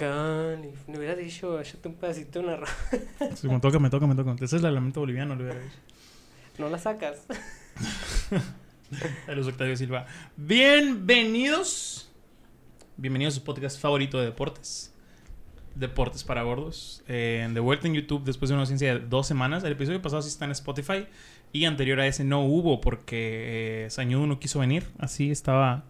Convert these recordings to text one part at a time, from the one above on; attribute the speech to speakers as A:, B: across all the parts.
A: Calif. Me hubieras dicho, échate un pedacito de una rola.
B: Sí, me toca, me toca, me toca. Ese es el lamento boliviano, le hubiera dicho.
A: No la sacas.
B: Saludos, Octavio Silva. Bienvenidos. Bienvenidos a su podcast favorito de deportes. Deportes para gordos. Eh, de vuelta en YouTube después de una ausencia de dos semanas. El episodio pasado sí está en Spotify. Y anterior a ese no hubo porque eh, Sañudo no quiso venir. Así estaba.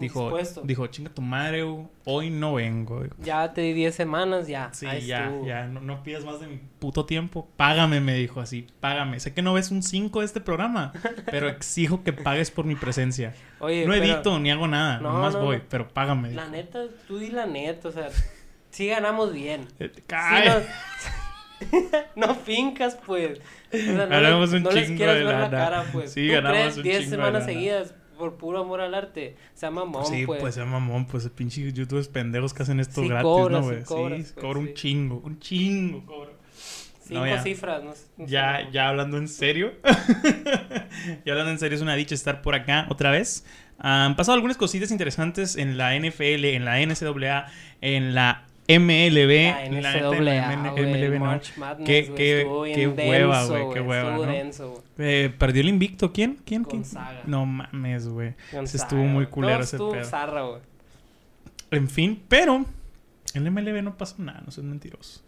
B: Dijo,
A: Indispuesto.
B: dijo, chinga tu madre, hoy no vengo.
A: Ya te di 10 semanas, ya.
B: Sí,
A: Ahí
B: ya,
A: estuvo.
B: ya, no, no pidas más de mi puto tiempo. Págame, me dijo así, págame. Sé que no ves un 5 de este programa, pero exijo que pagues por mi presencia.
A: Oye,
B: no
A: pero
B: edito ni hago nada,
A: No,
B: nomás
A: no,
B: voy,
A: no.
B: pero págame.
A: La neta, tú di la neta, o sea, sí ganamos bien.
B: Eh,
A: Sí,
B: cae.
A: no, fincas, pues. O sea, no,
B: Ganamos
A: le-
B: un
A: no les
B: chingo
A: quieras
B: de
A: ver la cara, pues.
B: Sí,
A: ¿Tú
B: ganamos
A: crees
B: un
A: 10
B: chingo de
A: semanas seguidas por puro amor al arte? Sea mamón,
B: sí,
A: pues.
B: pues, sea mamón, pues el pinche youtubers pendejos que hacen esto
A: Sí
B: gratis, ¿no,
A: sí
B: güey? sí,
A: pues,
B: cobra un
A: sí.
B: chingo, un chingo cobro.
A: Cinco
B: no, ya.
A: cifras, no, no sé,
B: Ya,
A: no.
B: ya hablando en serio. ya hablando en serio, es una dicha estar por acá otra vez. Han pasado algunas cositas interesantes en la NFL, en la NCAA, en la MLB.
A: La
B: MLB, Qué- qué- hueva, güey, qué hueva, ¿no? Eh, perdió el invicto. ¿Quién? ¿Quién? ¿Quién? No mames, güey. Ese estuvo muy culero ese pedo.
A: zarra, güey.
B: En fin, pero en la MLB no pasó nada, no sean mentirosos.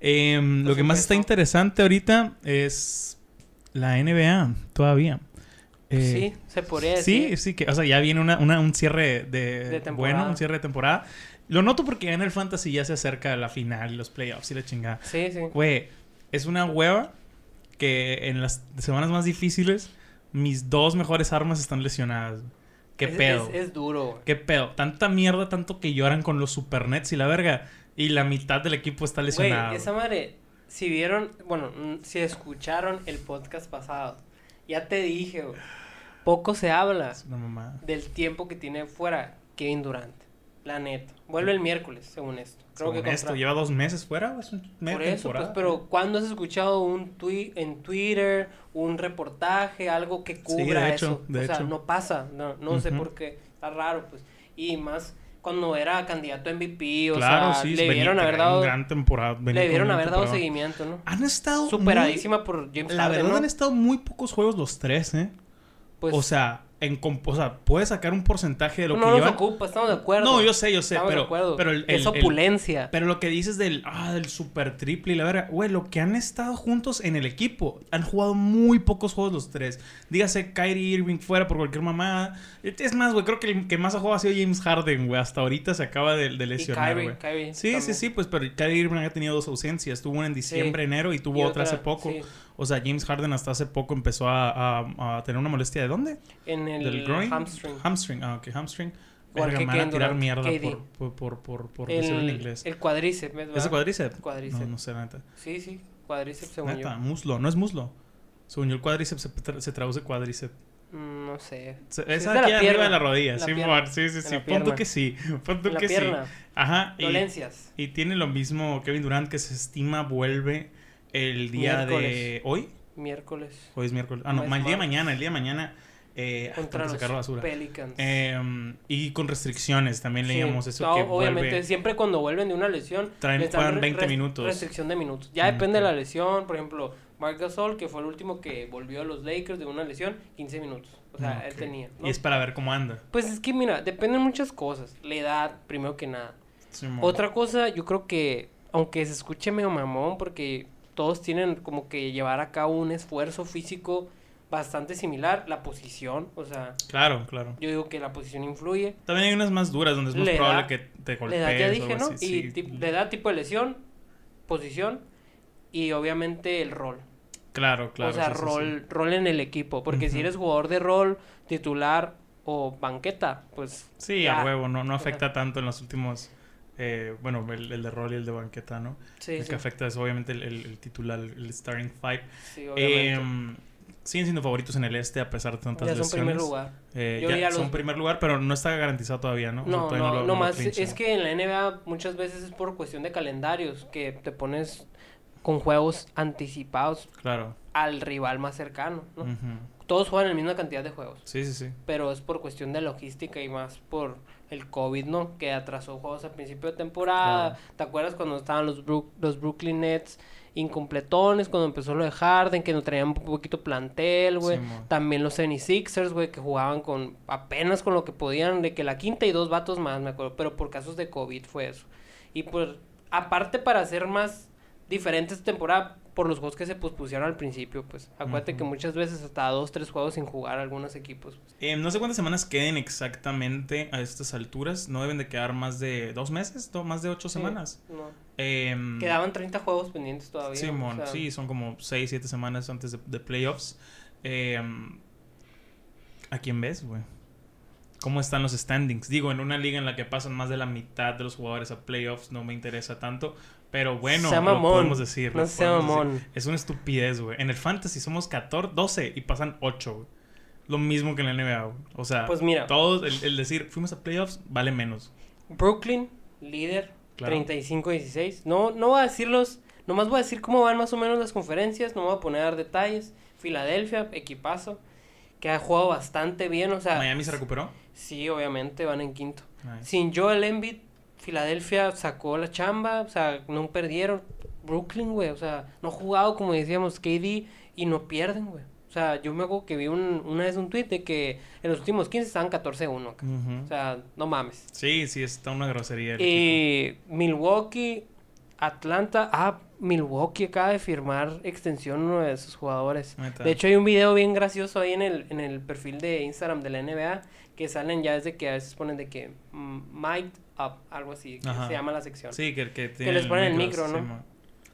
B: Em, lo
A: Pues
B: que más está interesante ahorita es la NBA, todavía. Eh,
A: sí, se podría
B: Sí,
A: decir.
B: sí, que, o sea, ya viene una, una- un cierre de,
A: De temporada.
B: bueno, un cierre de temporada. Lo noto porque en el fantasy ya se acerca la final, los playoffs y la chingada.
A: Sí, sí.
B: Güey, es una hueva que en las semanas más difíciles mis dos mejores armas están lesionadas. ¿Qué
A: Es-
B: pedo?
A: Es, es duro, güey.
B: ¿Qué pedo? Tanta mierda, tanto que lloran con los supernets y la verga. Y la mitad del equipo está
A: Güey,
B: lesionado.
A: esa madre, si vieron, bueno, si escucharon el podcast pasado, ya te dije, güey, poco se habla
B: Es una mamada.
A: del tiempo que tiene fuera Kevin Durant. La neta. Vuelve el miércoles, según esto. Creo
B: Según
A: que
B: esto,
A: contra-
B: lleva dos meses fuera, ¿o es un media
A: Por eso, pues, pero ¿cuándo has escuchado un tweet en Twitter, un reportaje, algo que
B: Sí,
A: cubra
B: de hecho,
A: eso?
B: de
A: o sea, no pasa, no, no sé por qué, está raro, pues. Y más cuando era candidato a MVP, o
B: claro,
A: sea,
B: sí,
A: le dieron haber dado,
B: gran temporada.
A: le dieron haber dado seguimiento, ¿no?
B: Han estado
A: Superadísima por James
B: La
A: Harden,
B: verdad
A: ¿no?
B: han estado muy pocos juegos los tres, ¿eh?
A: Pues,
B: o sea, en o sea, puedes sacar un porcentaje de lo
A: no
B: que
A: nos
B: llevan.
A: ocupa, estamos de acuerdo.
B: No, yo sé, yo sé,
A: Estamos de
B: pero,
A: acuerdo.
B: pero el,
A: es
B: el-
A: opulencia.
B: Pero lo que dices del, ah, del super triple y la verga, güey, lo que han estado juntos en el equipo, han jugado muy pocos juegos los tres. Dígase Kyrie Irving fuera por cualquier mamada. Es más, güey, creo que el que más ha jugado ha sido James Harden, güey. Hasta ahorita se acaba de, de
A: y
B: lesionar,
A: Kyrie,
B: güey.
A: Kyrie
B: Sí, sí,
A: también.
B: sí, pues, pero Kyrie Irving ha tenido dos ausencias. Tuvo una en diciembre, enero y tuvo
A: Y
B: otra, hace poco.
A: sí,
B: O sea, James Harden hasta hace poco empezó a, a- a tener una molestia. ¿De dónde?
A: en el
B: ¿Del groin?
A: hamstring.
B: Hamstring, ah, ok, hamstring. Verga, me van a tirar mierda por, por, por, por, por decirlo en inglés.
A: el cuadríceps, ¿verdad?
B: ¿Es el cuádriceps?
A: Cuádriceps.
B: No, no sé, la neta.
A: Sí, sí, cuádriceps según
B: Neta, muslo, no es muslo. Según yo, el cuádriceps se, tra- se traduce cuádriceps.
A: Mm, No sé.
B: Es aquí arriba de la rodilla,
A: La
B: sí, sí, sí, sí.
A: pierna.
B: que sí,
A: la
B: que sí. Ajá,
A: Dolencias.
B: y tiene lo mismo Kevin Durant que se estima vuelve el día de hoy.
A: Miércoles.
B: Hoy es miércoles. Ah, no, el día de mañana, el día de mañana. Eh,
A: Contra los
B: basura.
A: Pelicans.
B: Eh, y con restricciones, también
A: Sí.
B: leíamos eso
A: No,
B: que
A: obviamente,
B: vuelve.
A: siempre cuando vuelven de una lesión,
B: Traen- juegan
A: re-
B: 20
A: res-
B: minutos.
A: Restricción de minutos. Ya
B: Mm,
A: depende de
B: ok.
A: la lesión. Por ejemplo, Marc Gasol, que fue el último que volvió a los Lakers de una lesión, 15 minutos. O sea,
B: Ok.
A: él tenía. ¿no?
B: Y es para ver cómo anda.
A: Pues es que, mira, dependen muchas cosas. La edad, primero que nada.
B: Simón.
A: Otra cosa, yo creo que, aunque se escuche medio mamón, porque todos tienen como que llevar a cabo un esfuerzo físico bastante similar, la posición, o sea,
B: Claro, claro.
A: yo digo que la posición influye.
B: También hay unas más duras donde es más
A: La
B: probable que te
A: La
B: golpees
A: edad ya dije, ¿no?
B: así,
A: Y
B: sí.
A: la edad, tipo de lesión, posición y obviamente el rol.
B: Claro, claro.
A: o sea,
B: sí, sí, sí.
A: rol, rol en el equipo, porque si eres jugador de rol, titular o banqueta, pues
B: Sí,
A: ya.
B: a huevo, no, no afecta tanto en los últimos. Eh, bueno, el, el de rol y el de banqueta, ¿no?
A: Sí,
B: el
A: sí,
B: que afecta es obviamente el, el- el titular, el starting five.
A: sí, obviamente.
B: Eh, siguen siendo favoritos en el este a pesar de tantas
A: ya son
B: lesiones.
A: primer lugar.
B: Eh,
A: Yo
B: ya
A: diría
B: son
A: los-
B: primer lugar, pero no está garantizado todavía, ¿no? O sea,
A: No,
B: todavía
A: no,
B: lo-
A: no,
B: lo
A: más
B: clinchan.
A: es que en la NBA muchas veces es por cuestión de calendarios, que te pones con juegos anticipados
B: Claro.
A: al rival más cercano, ¿no?
B: Ujú.
A: todos juegan la misma cantidad de juegos.
B: Sí, sí, sí.
A: Pero es por cuestión de logística y más por el COVID, ¿no? Que atrasó juegos al principio de temporada.
B: Claro.
A: ¿Te acuerdas cuando estaban los, Brook- los Brooklyn Nets incompletones? Cuando empezó lo de Harden, que no traían un poquito plantel, güey. También los 76ers, güey, que jugaban con apenas con lo que podían, de que la quinta y dos vatos más, me acuerdo. Pero por casos de COVID fue eso. Y pues, aparte para hacer más diferentes esta temporada, por los juegos que se pospusieron al principio, pues. Acuérdate que muchas veces hasta dos, tres juegos sin jugar algunos equipos. pues.
B: Eh, no sé cuántas semanas queden exactamente a estas alturas. No deben de quedar más de dos meses, no, más de ocho
A: Sí,
B: semanas.
A: no.
B: Em,
A: Quedaban 30 juegos pendientes todavía. O sea,
B: sí, son como 6, 7 semanas antes de, de playoffs. Eh, ¿A quién ves, güey? ¿Cómo están los standings? Digo, en una liga en la que pasan más de la mitad de los jugadores a playoffs no me interesa tanto. Pero bueno,
A: Sea
B: lo podemos decir.
A: No sea
B: podemos
A: mamón.
B: decir. Es una estupidez, güey. En el fantasy somos 14, 12 y pasan 8, güey. Lo mismo que en la NBA, güey. O sea,
A: Pues mira.
B: todos, el, el decir fuimos a playoffs vale menos.
A: Brooklyn, líder,
B: Claro.
A: 35-16. No, no voy a decirlos, nomás voy a decir cómo van más o menos las conferencias, no voy a poner a dar detalles. Filadelfia, equipazo, que ha jugado bastante bien, o sea,
B: Miami se recuperó.
A: sí, obviamente van en quinto.
B: Nice.
A: Sin Joel Embiid, Filadelfia sacó la chamba, o sea, no perdieron. Brooklyn, güey, o sea, no ha jugado como decíamos KD y no pierden, güey. O sea, yo me acuerdo que vi un, una vez un tweet de que en los últimos 15 estaban 14-1. acá.
B: Ujú.
A: O sea, no mames.
B: Sí, sí, está una grosería. el equipo.
A: Y Milwaukee, Atlanta. Ah, Milwaukee acaba de firmar extensión uno de sus jugadores. De hecho, hay un video bien gracioso ahí en el, en el perfil de Instagram de la NBA que salen ya desde que a veces ponen de que mm, mic up, algo así, que se llama la sección.
B: Sí, que, que, tiene
A: les ponen el micro, ¿no?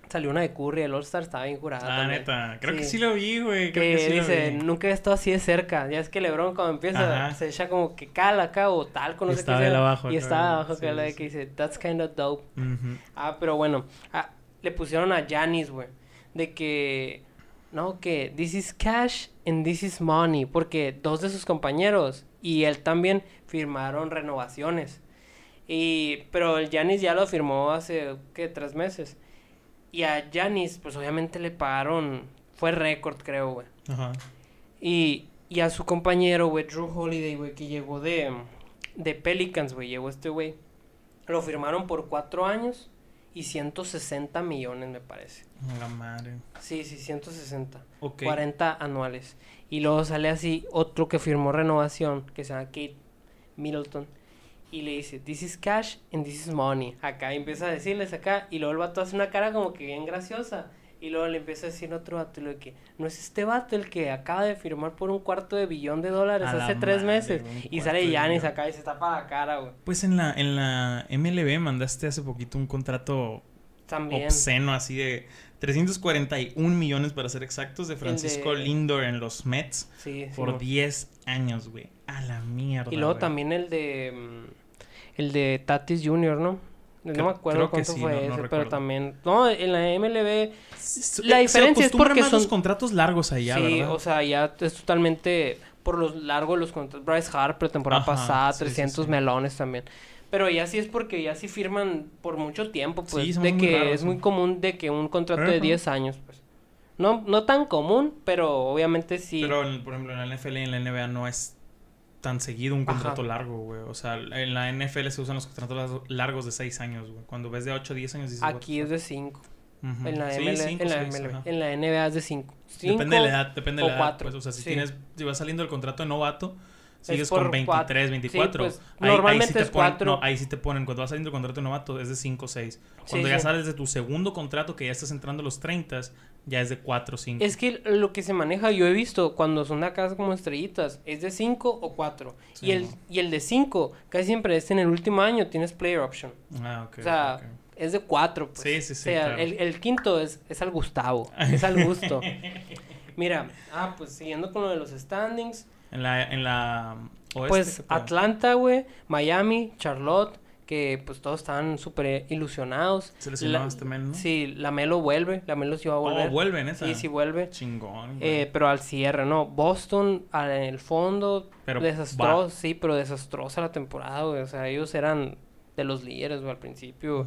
A: Salió una de Curry, el All-Star estaba bien jurada.
B: Ah,
A: también.
B: neta. Creo que
A: Sí.
B: lo vi, güey. Creo
A: Que,
B: que sí lo
A: dice,
B: vi.
A: nunca he estado así de cerca. Ya es que LeBron cuando empieza
B: Ajá.
A: se echa como que cala acá o tal, no
B: Y
A: sé qué
B: él abajo
A: Y
B: acá,
A: estaba abajo que la de que dice, that's kind of dope. Ah, pero bueno, ah, le pusieron a Janis, güey, de que, no, que this is cash and this is money, porque dos de sus compañeros y él también firmaron renovaciones. Y, pero el Janis ya lo firmó hace, ¿qué? Tres meses. Y a Janis, pues obviamente le pagaron, fue récord, creo, güey.
B: Ajá.
A: Y, y a su compañero, güey, Drew Holiday, güey, que llegó de, de Pelicans, güey, llegó este güey. Lo firmaron por cuatro años y 160 millones, me parece.
B: La madre.
A: Sí, sí, 160.
B: Ok.
A: 40 anuales. Y luego sale así otro que firmó renovación, que se llama Kate Middleton. Y le dice, this is cash and this is money. Acá y empieza a decirles acá. Y luego el vato hace una cara como que bien graciosa. Y luego le empieza a decir otro vato, y lo de que, no es este vato el que acaba de firmar por un cuarto de billón de dólares
B: A
A: hace tres
B: madre,
A: meses. Y sale Yanis acá y se tapa la cara, güey.
B: Pues en la, en la MLB mandaste hace poquito un contrato
A: También.
B: obsceno, así de 341 millones para ser exactos, de Francisco
A: de-
B: Lindor en los Mets
A: Sí, sí,
B: por
A: mo-
B: 10 años, güey. A la mierda.
A: Y luego también el de mm, el de Tatis Jr., ¿no? No
B: Creo-
A: me acuerdo cuánto
B: sí,
A: fue
B: no- no
A: ese, pero también no, en la MLB la diferencia es porque
B: más los
A: son-
B: contratos largos allá,
A: sí,
B: ¿verdad?
A: o sea, ya es totalmente por los largos los contratos. Bryce Harper temporada
B: Ajá,
A: pasada,
B: sí, sí,
A: 300
B: sí.
A: melones también. Pero ya sí es porque ya sí firman por mucho tiempo, pues,
B: Sí, son
A: de
B: muy
A: que
B: raros,
A: es muy común de que un contrato de
B: Ajá.
A: 10 años, pues. No no tan común, pero obviamente sí.
B: Pero, en- por ejemplo, en la NFL y en la NBA no es tan seguido un
A: Ajá.
B: contrato largo, güey. O sea, en la NFL se usan los contratos largo- largos de 6 años, güey. Cuando ves de 8 a 10 años dices...
A: Aquí es de 5.
B: fuck. Ujú.
A: En la,
B: Sí,
A: ML,
B: cinco,
A: en, la
B: seis, ajá.
A: en la NBA es de 5.
B: Depende de la edad, depende de la edad. Pues, o sea, si
A: sí.
B: tienes, si vas saliendo del contrato de novato, sigues con 23,
A: cuatro.
B: 24.
A: Sí, pues,
B: ahí, ahí
A: normalmente
B: sí te
A: es
B: ponen,
A: cuatro.
B: no, ahí sí te ponen, cuando vas saliendo del contrato de novato es de 5 o 6. Cuando
A: Sí,
B: ya sales de tu segundo contrato, que ya estás entrando a los 30, ya es de 4 o 5.
A: Es que lo que se maneja, yo he visto cuando son de acá como estrellitas, es de 5 o 4.
B: Sí,
A: y, el, y el de 5, casi siempre es en el último año, tienes player option.
B: Ah, ok.
A: o sea,
B: ok.
A: es de 4. Pues.
B: Sí, sí, sí,
A: O sea,
B: claro.
A: el, el quinto es, es al Gustavo, es al gusto. Mira, ah, pues siguiendo con lo de los standings,
B: En la, en la oeste.
A: pues. Atlanta, güey, Miami, Charlotte, que pues todos estaban súper ilusionados.
B: Se lesionó
A: La-
B: este ¿no?
A: Sí, la Melo vuelve, la Melo sí va a volver.
B: Oh, vuelven esa.
A: Sí, sí vuelve.
B: Chingón.
A: Eh, pero al cierre, ¿no? Boston al- en el fondo,
B: Pero
A: desastroso, sí, pero desastrosa la temporada, güey. O sea, ellos eran de los líderes, güey, al principio.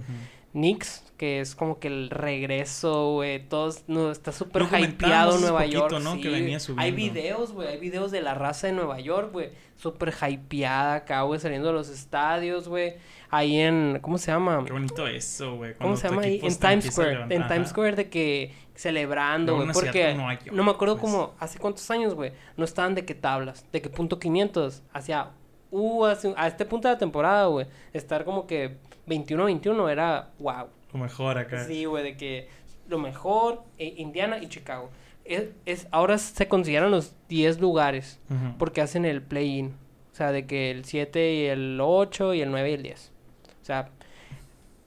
A: Knicks, que es como que el regreso, güey, todos, no, está súper hypeado Nueva
B: poquito,
A: York.
B: ¿no?
A: sí,
B: Que venía
A: Hay videos, güey, hay videos de la raza de Nueva York, güey, súper hypeada acá, güey, saliendo de los estadios, güey, ahí en, ¿cómo se llama?
B: Qué bonito eso, güey.
A: ¿Cómo se llama ahí? En Times Square, en Times. Square de que celebrando, güey, porque no me acuerdo
B: pues.
A: como, hace cuántos años, güey, no estaban de qué tablas, de qué punto 500, hacia, uh, hace- a este punto de la temporada, güey, estar como que 21-21 era, wow.
B: Lo mejor acá.
A: Sí, güey, de que lo mejor, eh, Indiana y Chicago. Es, es, ahora se consideran los 10 lugares porque hacen el play-in. O sea, de que el 7 y el 8 y el 9 y el 10. O sea,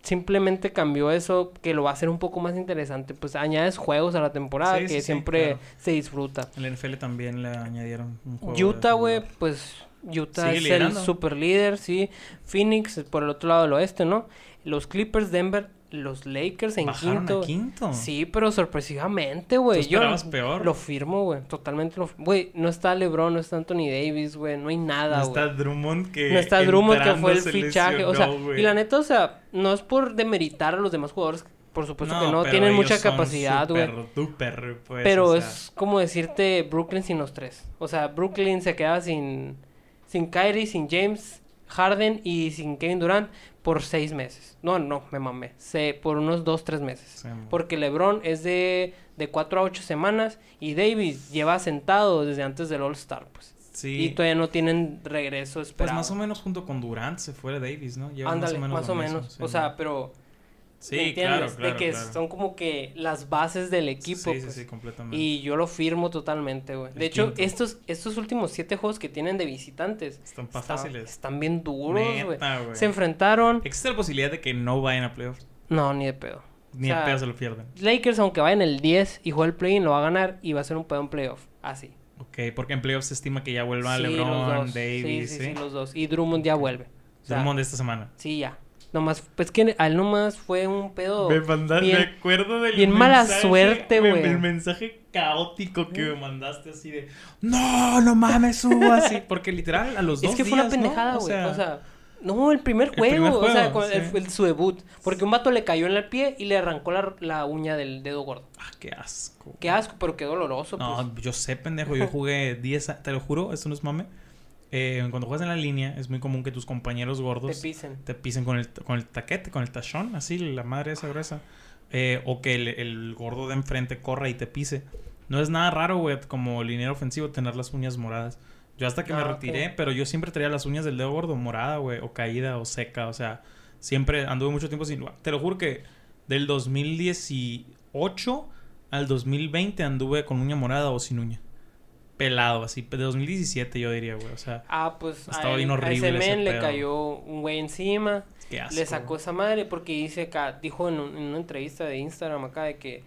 A: simplemente cambió eso que lo va a hacer un poco más interesante. Pues añades juegos a la temporada
B: Sí,
A: que
B: sí, sí,
A: siempre
B: claro.
A: se disfruta.
B: En la NFL también le añadieron un juego.
A: Utah, güey, pues Utah es
B: liderando.
A: el super líder, sí. Phoenix por el otro lado del oeste, ¿no? Los Clippers, Denver, los Lakers en
B: Bajaron
A: quinto.
B: a quinto.
A: Sí, pero sorpresivamente, güey.
B: ¿Tú
A: Yo
B: peor?
A: lo firmo, güey. Totalmente lo Güey, no está LeBron, no está Anthony Davis, güey. No hay nada,
B: No
A: güey.
B: está Drummond que.
A: No está Drummond, que fue el fichaje. o sea, y la neta, o sea, no es por demeritar a los demás jugadores. Por supuesto que no. Tienen mucha capacidad, güey.
B: pues,
A: Pero
B: o sea,
A: es como decirte Brooklyn sin los tres. O sea, Brooklyn se queda sin, sin Kyrie, sin James Harden y sin Kevin Durant por seis meses. No, no, me mamé. Se, por unos dos, tres meses.
B: Sí.
A: Porque LeBron es de, de cuatro a ocho semanas y Davis lleva sentado desde antes del All-Star, pues.
B: Sí.
A: Y todavía no tienen regreso
B: Pues
A: esperado.
B: más o menos junto con Durant se fue Davis, ¿no? Llevan
A: Ándale, más o menos.
B: mismo, sí,
A: o sea, pero...
B: Sí,
A: ¿me entiendes?
B: claro, claro.
A: de que
B: claro.
A: son como que las bases del equipo.
B: Sí, sí,
A: pues.
B: sí, completamente.
A: Y yo lo firmo totalmente, güey.
B: El
A: De hecho,
B: quinto.
A: estos, estos últimos siete juegos que tienen de visitantes
B: Están
A: está-
B: fáciles.
A: están bien duros, güey. Se enfrentaron.
B: Existe la posibilidad de que no vayan a playoffs.
A: No, ni de pedo.
B: Ni
A: O sea,
B: el pedo se lo pierden.
A: Lakers, aunque vaya en el 10 y juegue el play-in, lo va a ganar y va a ser un pedo en playoff. Así.
B: Ok, porque en playoffs se estima que ya vuelvan
A: Sí,
B: LeBron. Davis,
A: sí,
B: ¿sí?
A: sí, sí, los dos. Y Drummond ya vuelve. O sea,
B: Drummond de esta semana.
A: Sí, ya. Nomás, pues que a él nomás fue un pedo.
B: Me mandaste,
A: bien-
B: me acuerdo del
A: bien mala
B: mensaje,
A: suerte,
B: me-
A: güey.
B: El mensaje caótico que me mandaste así de No, no mames, subo así. Porque literal a los dos
A: Es que fue una
B: ¿no?
A: pendejada, güey. O sea, no, el primer
B: el
A: juego. o sea, con- el-
B: sí.
A: el- su debut. Porque un vato le cayó en el pie y le arrancó la, la uña del dedo gordo.
B: Ah, qué asco.
A: Qué asco, pero qué doloroso.
B: No,
A: pues.
B: yo sé, pendejo. Yo jugué 10, a- te lo juro, esto no es mame. Eh, cuando juegas en la línea, es muy común que tus compañeros
A: Te
B: gordos
A: pisen.
B: te pisen con el, con el taquete, con el tachón, así, la madre esa gruesa. Eh, o que el, el gordo de enfrente corra y te pise. No es nada raro, güey, como liniero ofensivo tener las uñas moradas. Yo hasta que me
A: Ah,
B: retiré, pero yo siempre traía las uñas del dedo gordo morada, güey, o caída o seca, o sea, siempre anduve mucho tiempo sin... Te lo juro que del 2018 al 2020 anduve con uña morada o sin uña. Pelado, así, de 2017 yo diría, güey, o sea,
A: Ah, pues
B: Estaba bien
A: él- a
B: horrible
A: ese
B: ese
A: men le cayó un güey encima.
B: qué asco.
A: Le sacó esa madre porque dice acá, dijo en, un- en una entrevista de Instagram acá de que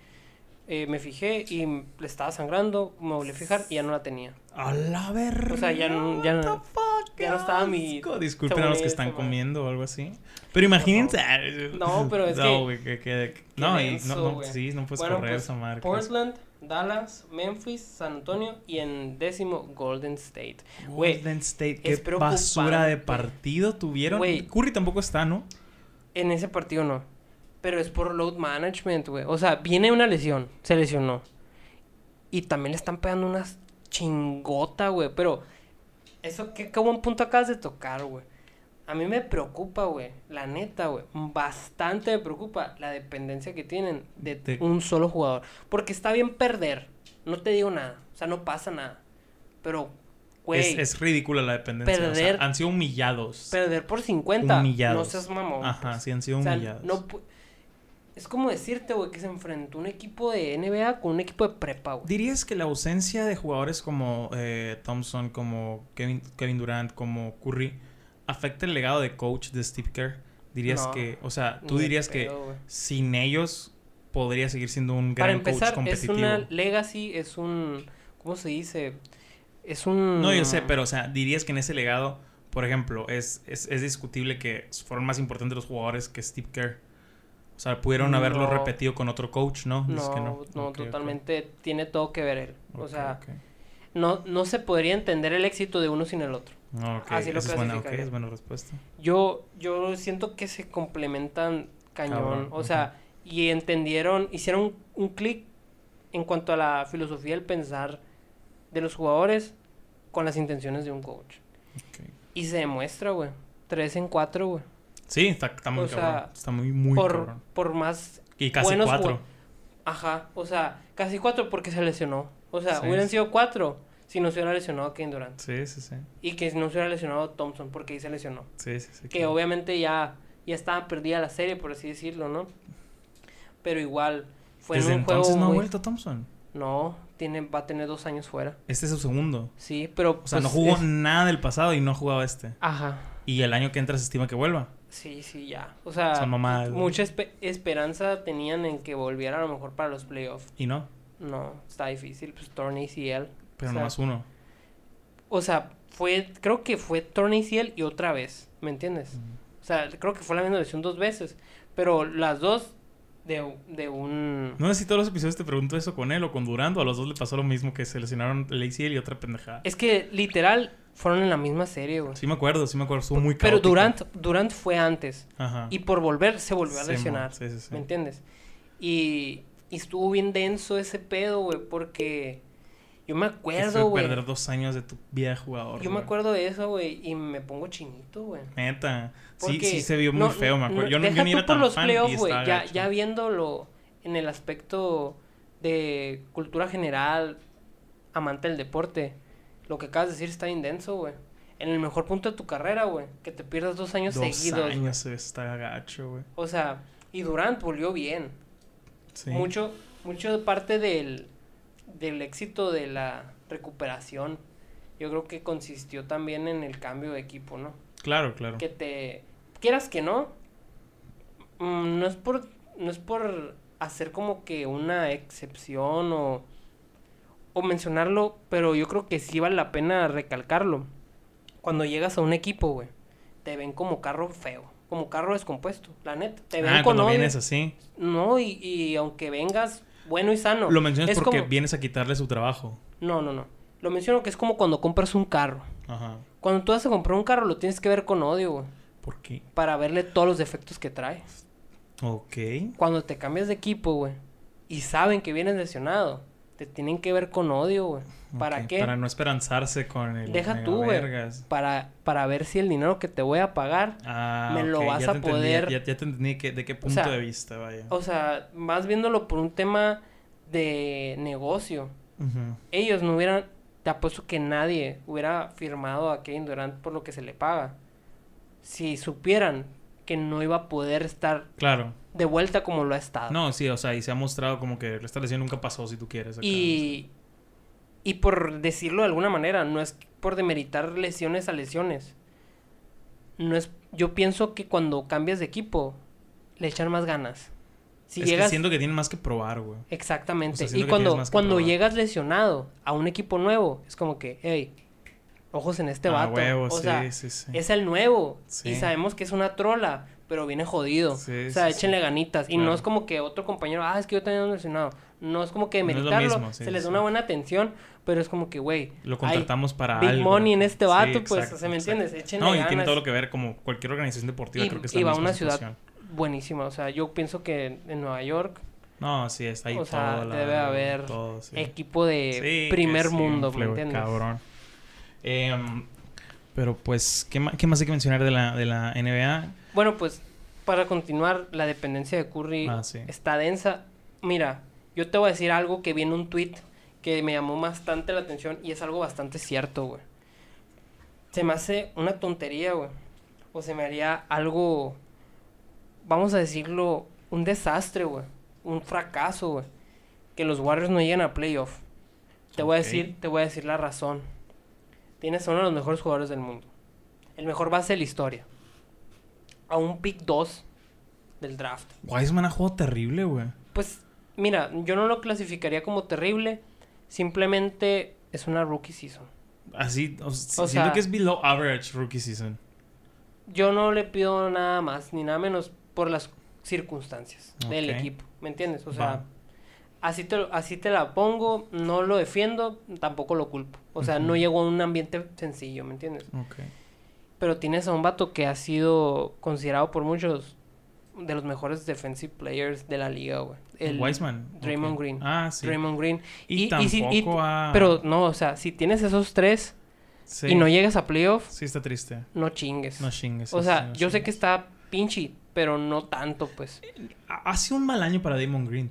A: eh, me fijé y le estaba sangrando, me volví a fijar y ya no la tenía.
B: A la verga.
A: O sea, ya no- ya no- ya no estaba mi-.
B: Disculpen a los que están comiendo o algo así. Pero imagínense.
A: No, pero es
B: no,
A: que-
B: güey, que, que- no, y no, no, sí, no puedes
A: Bueno,
B: correr
A: pues,
B: esa madre.
A: Portland, Dallas, Memphis, San Antonio y en décimo Golden State.
B: Golden State, qué
A: es
B: basura de partido tuvieron. Curry tampoco está, ¿no?
A: en ese partido no. Pero es por load management, güey. O sea, viene una lesión, se lesionó. Y también le están pegando una chingota, güey. Pero, eso, qué, qué buen punto acabas de tocar, güey. A mí me preocupa, güey. La neta, güey. Bastante me preocupa la dependencia que tienen de,
B: De-
A: un solo jugador. Porque está bien perder. No te digo nada. O sea, no pasa nada. Pero, güey.
B: Es, es ridícula la dependencia. o sea,
A: perder-
B: han sido humillados.
A: Perder por 50.
B: Humillados.
A: No seas mamón.
B: Ajá,
A: pues.
B: sí, han sido
A: O sea,
B: humillados.
A: no es como decirte, güey, que se enfrentó un equipo de NBA con un equipo de prepa, güey.
B: ¿Dirías que la ausencia de jugadores como eh, Thompson, como Kevin, Kevin Durant, como Curry, afecta el legado de coach de Steve Kerr? ¿Dirías
A: No,
B: que, o sea, tú dirías que sin ellos podría seguir siendo un
A: Para
B: gran
A: empezar,
B: coach competitivo?
A: es una legacy, es un. ¿Cómo se dice? Es un.
B: No, yo sé, pero, o sea, dirías que en ese legado, por ejemplo, es, es, es discutible que fueron más importantes los jugadores que Steve Kerr. O sea, pudieron haberlo
A: No.
B: repetido con otro coach, ¿no?
A: No,
B: que
A: no,
B: ok.
A: totalmente tiene todo que ver él. o sea, no, no se podría entender el éxito de uno sin el otro.
B: Ok,
A: Así lo
B: esa es buena, es buena respuesta.
A: Yo, yo siento que se complementan cañón.
B: Cabrón,
A: o sea, y entendieron, hicieron un clic en cuanto a la filosofía del pensar de los jugadores con las intenciones de un coach.
B: Ok.
A: Y se demuestra, güey. Tres en cuatro, güey.
B: Sí, está, está muy
A: O sea,
B: cabrón. Está muy, muy
A: Por,
B: cabrón.
A: por más
B: Y casi
A: buenos
B: cuatro.
A: Ajá, o sea, casi cuatro porque se lesionó. O sea,
B: Sí.
A: hubieran sido cuatro si no se hubiera lesionado Kane Durant.
B: Sí, sí, sí.
A: Y que no se hubiera lesionado Thompson porque ahí se lesionó.
B: Sí, sí, sí.
A: Que
B: claro.
A: obviamente ya, ya estaba perdida la serie, por así decirlo, ¿no? Pero igual, fue
B: Desde
A: en un juego
B: entonces no ha
A: muy-
B: vuelto Thompson.
A: No, tiene, va a tener dos años fuera.
B: Este es su segundo.
A: Sí, pero...
B: O sea, no
A: pues,
B: jugó
A: es-
B: nada del pasado y no ha jugado este.
A: Ajá,
B: Y el año que entra se estima que vuelva.
A: sí, sí, ya. O sea,
B: Son mamadas, ¿no?
A: mucha espe- esperanza tenían en que volviera a lo mejor para los playoffs.
B: Y no.
A: No, está difícil, pues torn ACL.
B: Pero
A: O sea,
B: nomás uno.
A: O sea, fue, creo que fue torn ACL y otra vez, ¿me entiendes? O sea, creo que fue la misma lesión dos veces, pero las dos de, de un...
B: No sé si todos los episodios te pregunto eso con él o con Durando. A los dos le pasó lo mismo que se lesionaron el ACL y otra pendejada.
A: Es que literal fueron en la misma serie, güey.
B: Sí me acuerdo, sí me acuerdo. Estuvo muy
A: Pero. Durant, Durant fue antes
B: Ajá.
A: y por volver se volvió a lesionar,
B: Sí, sí, sí.
A: ¿me entiendes? Y, y estuvo bien denso ese pedo, güey, porque yo me acuerdo, güey.
B: perder dos años de tu vida de jugador.
A: Yo me acuerdo de eso, güey, y me pongo chinito, güey.
B: Neta. Sí,
A: Porque
B: sí se vio muy feo, me acuerdo.
A: no-
B: yo no, yo
A: deja
B: ni
A: tú
B: era
A: por
B: tan
A: los playoffs, güey, ya, ya viéndolo en el aspecto de cultura general, amante del deporte, lo que acabas de decir está bien denso, güey. En el mejor punto de tu carrera, güey, que te pierdas dos años
B: Dos
A: seguidos. güey.
B: años está gacho, güey.
A: O sea, y Durant volvió bien.
B: Sí.
A: Mucho, mucho parte del, del éxito de la recuperación, yo creo que consistió también en el cambio de equipo, ¿no?
B: Claro, claro.
A: que te quieras que no mm, no es por no es por hacer como que una excepción o o mencionarlo pero yo creo que sí vale la pena recalcarlo cuando llegas a un equipo güey te ven como carro feo como carro descompuesto la neta te ven
B: Ah,
A: con
B: cuando vienes así.
A: no y, y aunque vengas bueno y sano
B: Lo mencionas
A: es
B: porque
A: como-
B: vienes a quitarle su trabajo.
A: no no no lo menciono que es como cuando compras un carro
B: Ajá.
A: cuando tú vas a comprar un carro lo tienes que ver con odio güey
B: ¿Por qué?
A: para verle todos los defectos que trae
B: Ok.
A: Cuando te cambias de equipo, güey, y saben que vienes lesionado, te tienen que ver con odio, güey. ¿Para qué?
B: Para no esperanzarse con el.
A: Deja tú, güey. Para, para ver si el dinero que te voy a pagar,
B: Ah,
A: me lo vas
B: ya
A: a
B: entendí,
A: poder-
B: Ya, ya te entendí que, de qué punto
A: sea,
B: de vista, vaya.
A: o sea, más viéndolo por un tema de negocio. Ellos no hubieran, te apuesto que nadie hubiera firmado a Kevin Durant por lo que se le paga. Si supieran que no iba a poder estar
B: Claro.
A: de vuelta como lo ha estado.
B: No, sí, o sea, y se ha mostrado como que esta lesión nunca pasó, si tú quieres. acá.
A: Y, y por decirlo de alguna manera, no es por demeritar lesiones a lesiones. No es, yo pienso que cuando cambias de equipo, le echan más ganas. Si
B: es que
A: llegas,
B: siento que tiene más que probar, güey.
A: exactamente.
B: o sea, siento
A: y
B: que
A: cuando,
B: que
A: cuando
B: probar.
A: llegas lesionado a un equipo nuevo, es como que, hey, ojos en este
B: Ah,
A: vato.
B: huevo,
A: o
B: sí,
A: sea,
B: sí, sí.
A: es el nuevo. Y sabemos que es una trola, pero viene jodido. O sea, échenle ganitas. Y
B: Claro.
A: no es como que otro compañero, ah, es que yo también ando lesionado. No es como que
B: No es lo
A: demeritarlo.
B: mismo, sí,
A: se les da una buena atención, pero es como que, güey,
B: Lo
A: hay
B: contratamos para
A: big
B: algo.
A: money en este vato, pues, o sea, ¿me entiendes? Échenle
B: No, y tiene todo lo que ver como cualquier organización deportiva,
A: Y-
B: creo que
A: y va a una ciudad buenísima. O sea, yo pienso que en Nueva York,
B: No, sí, está ahí
A: o sea,
B: todo. la-
A: debe haber
B: todo,
A: equipo de primer mundo,
B: un
A: ¿me entiendes?
B: Cabrón. Em, pero pues, ¿qué, qué más hay que mencionar de la, de la NBA?
A: Bueno, pues, para continuar, la dependencia de Curry
B: Ah, sí.
A: está densa. Mira, yo te voy a decir algo que vi en un tweet que me llamó bastante la atención y es algo bastante cierto, güey. Se me hace una tontería, güey. O se me haría algo, vamos a decirlo, un desastre, güey. Un fracaso, güey. Que los Warriors no lleguen a playoff. Te voy a decir, te voy a decir la razón. Tienes a uno de los mejores jugadores del mundo. El mejor base de la historia. A un pick 2 del draft.
B: Wiseman ha jugado terrible, güey.
A: Pues, mira, yo no lo clasificaría como terrible. Simplemente es una rookie season.
B: Así, o siento
A: sea-
B: que es below average rookie season.
A: Yo no le pido nada más ni nada menos por las circunstancias del equipo. ¿Me entiendes? O sea,
B: Va.
A: Así te, lo- así te la pongo, no lo defiendo, tampoco lo culpo. O sea, no llegó a un ambiente sencillo, ¿me entiendes?
B: Ok.
A: Pero tienes a un vato que ha sido considerado por muchos de los mejores defensive players de la liga, güey. El
B: Wiseman.
A: Draymond. Green.
B: Ah, sí.
A: Draymond Green.
B: Y,
A: si- y-
B: tampoco ha-
A: Pero no, o sea, si tienes esos tres
B: Sí.
A: y no llegas a playoff,
B: Sí está triste.
A: no chingues.
B: No chingues.
A: o sea,
B: sí, no
A: yo sé que está pinche, pero no tanto, pues.
B: Ha ha sido un mal año para Damon Green.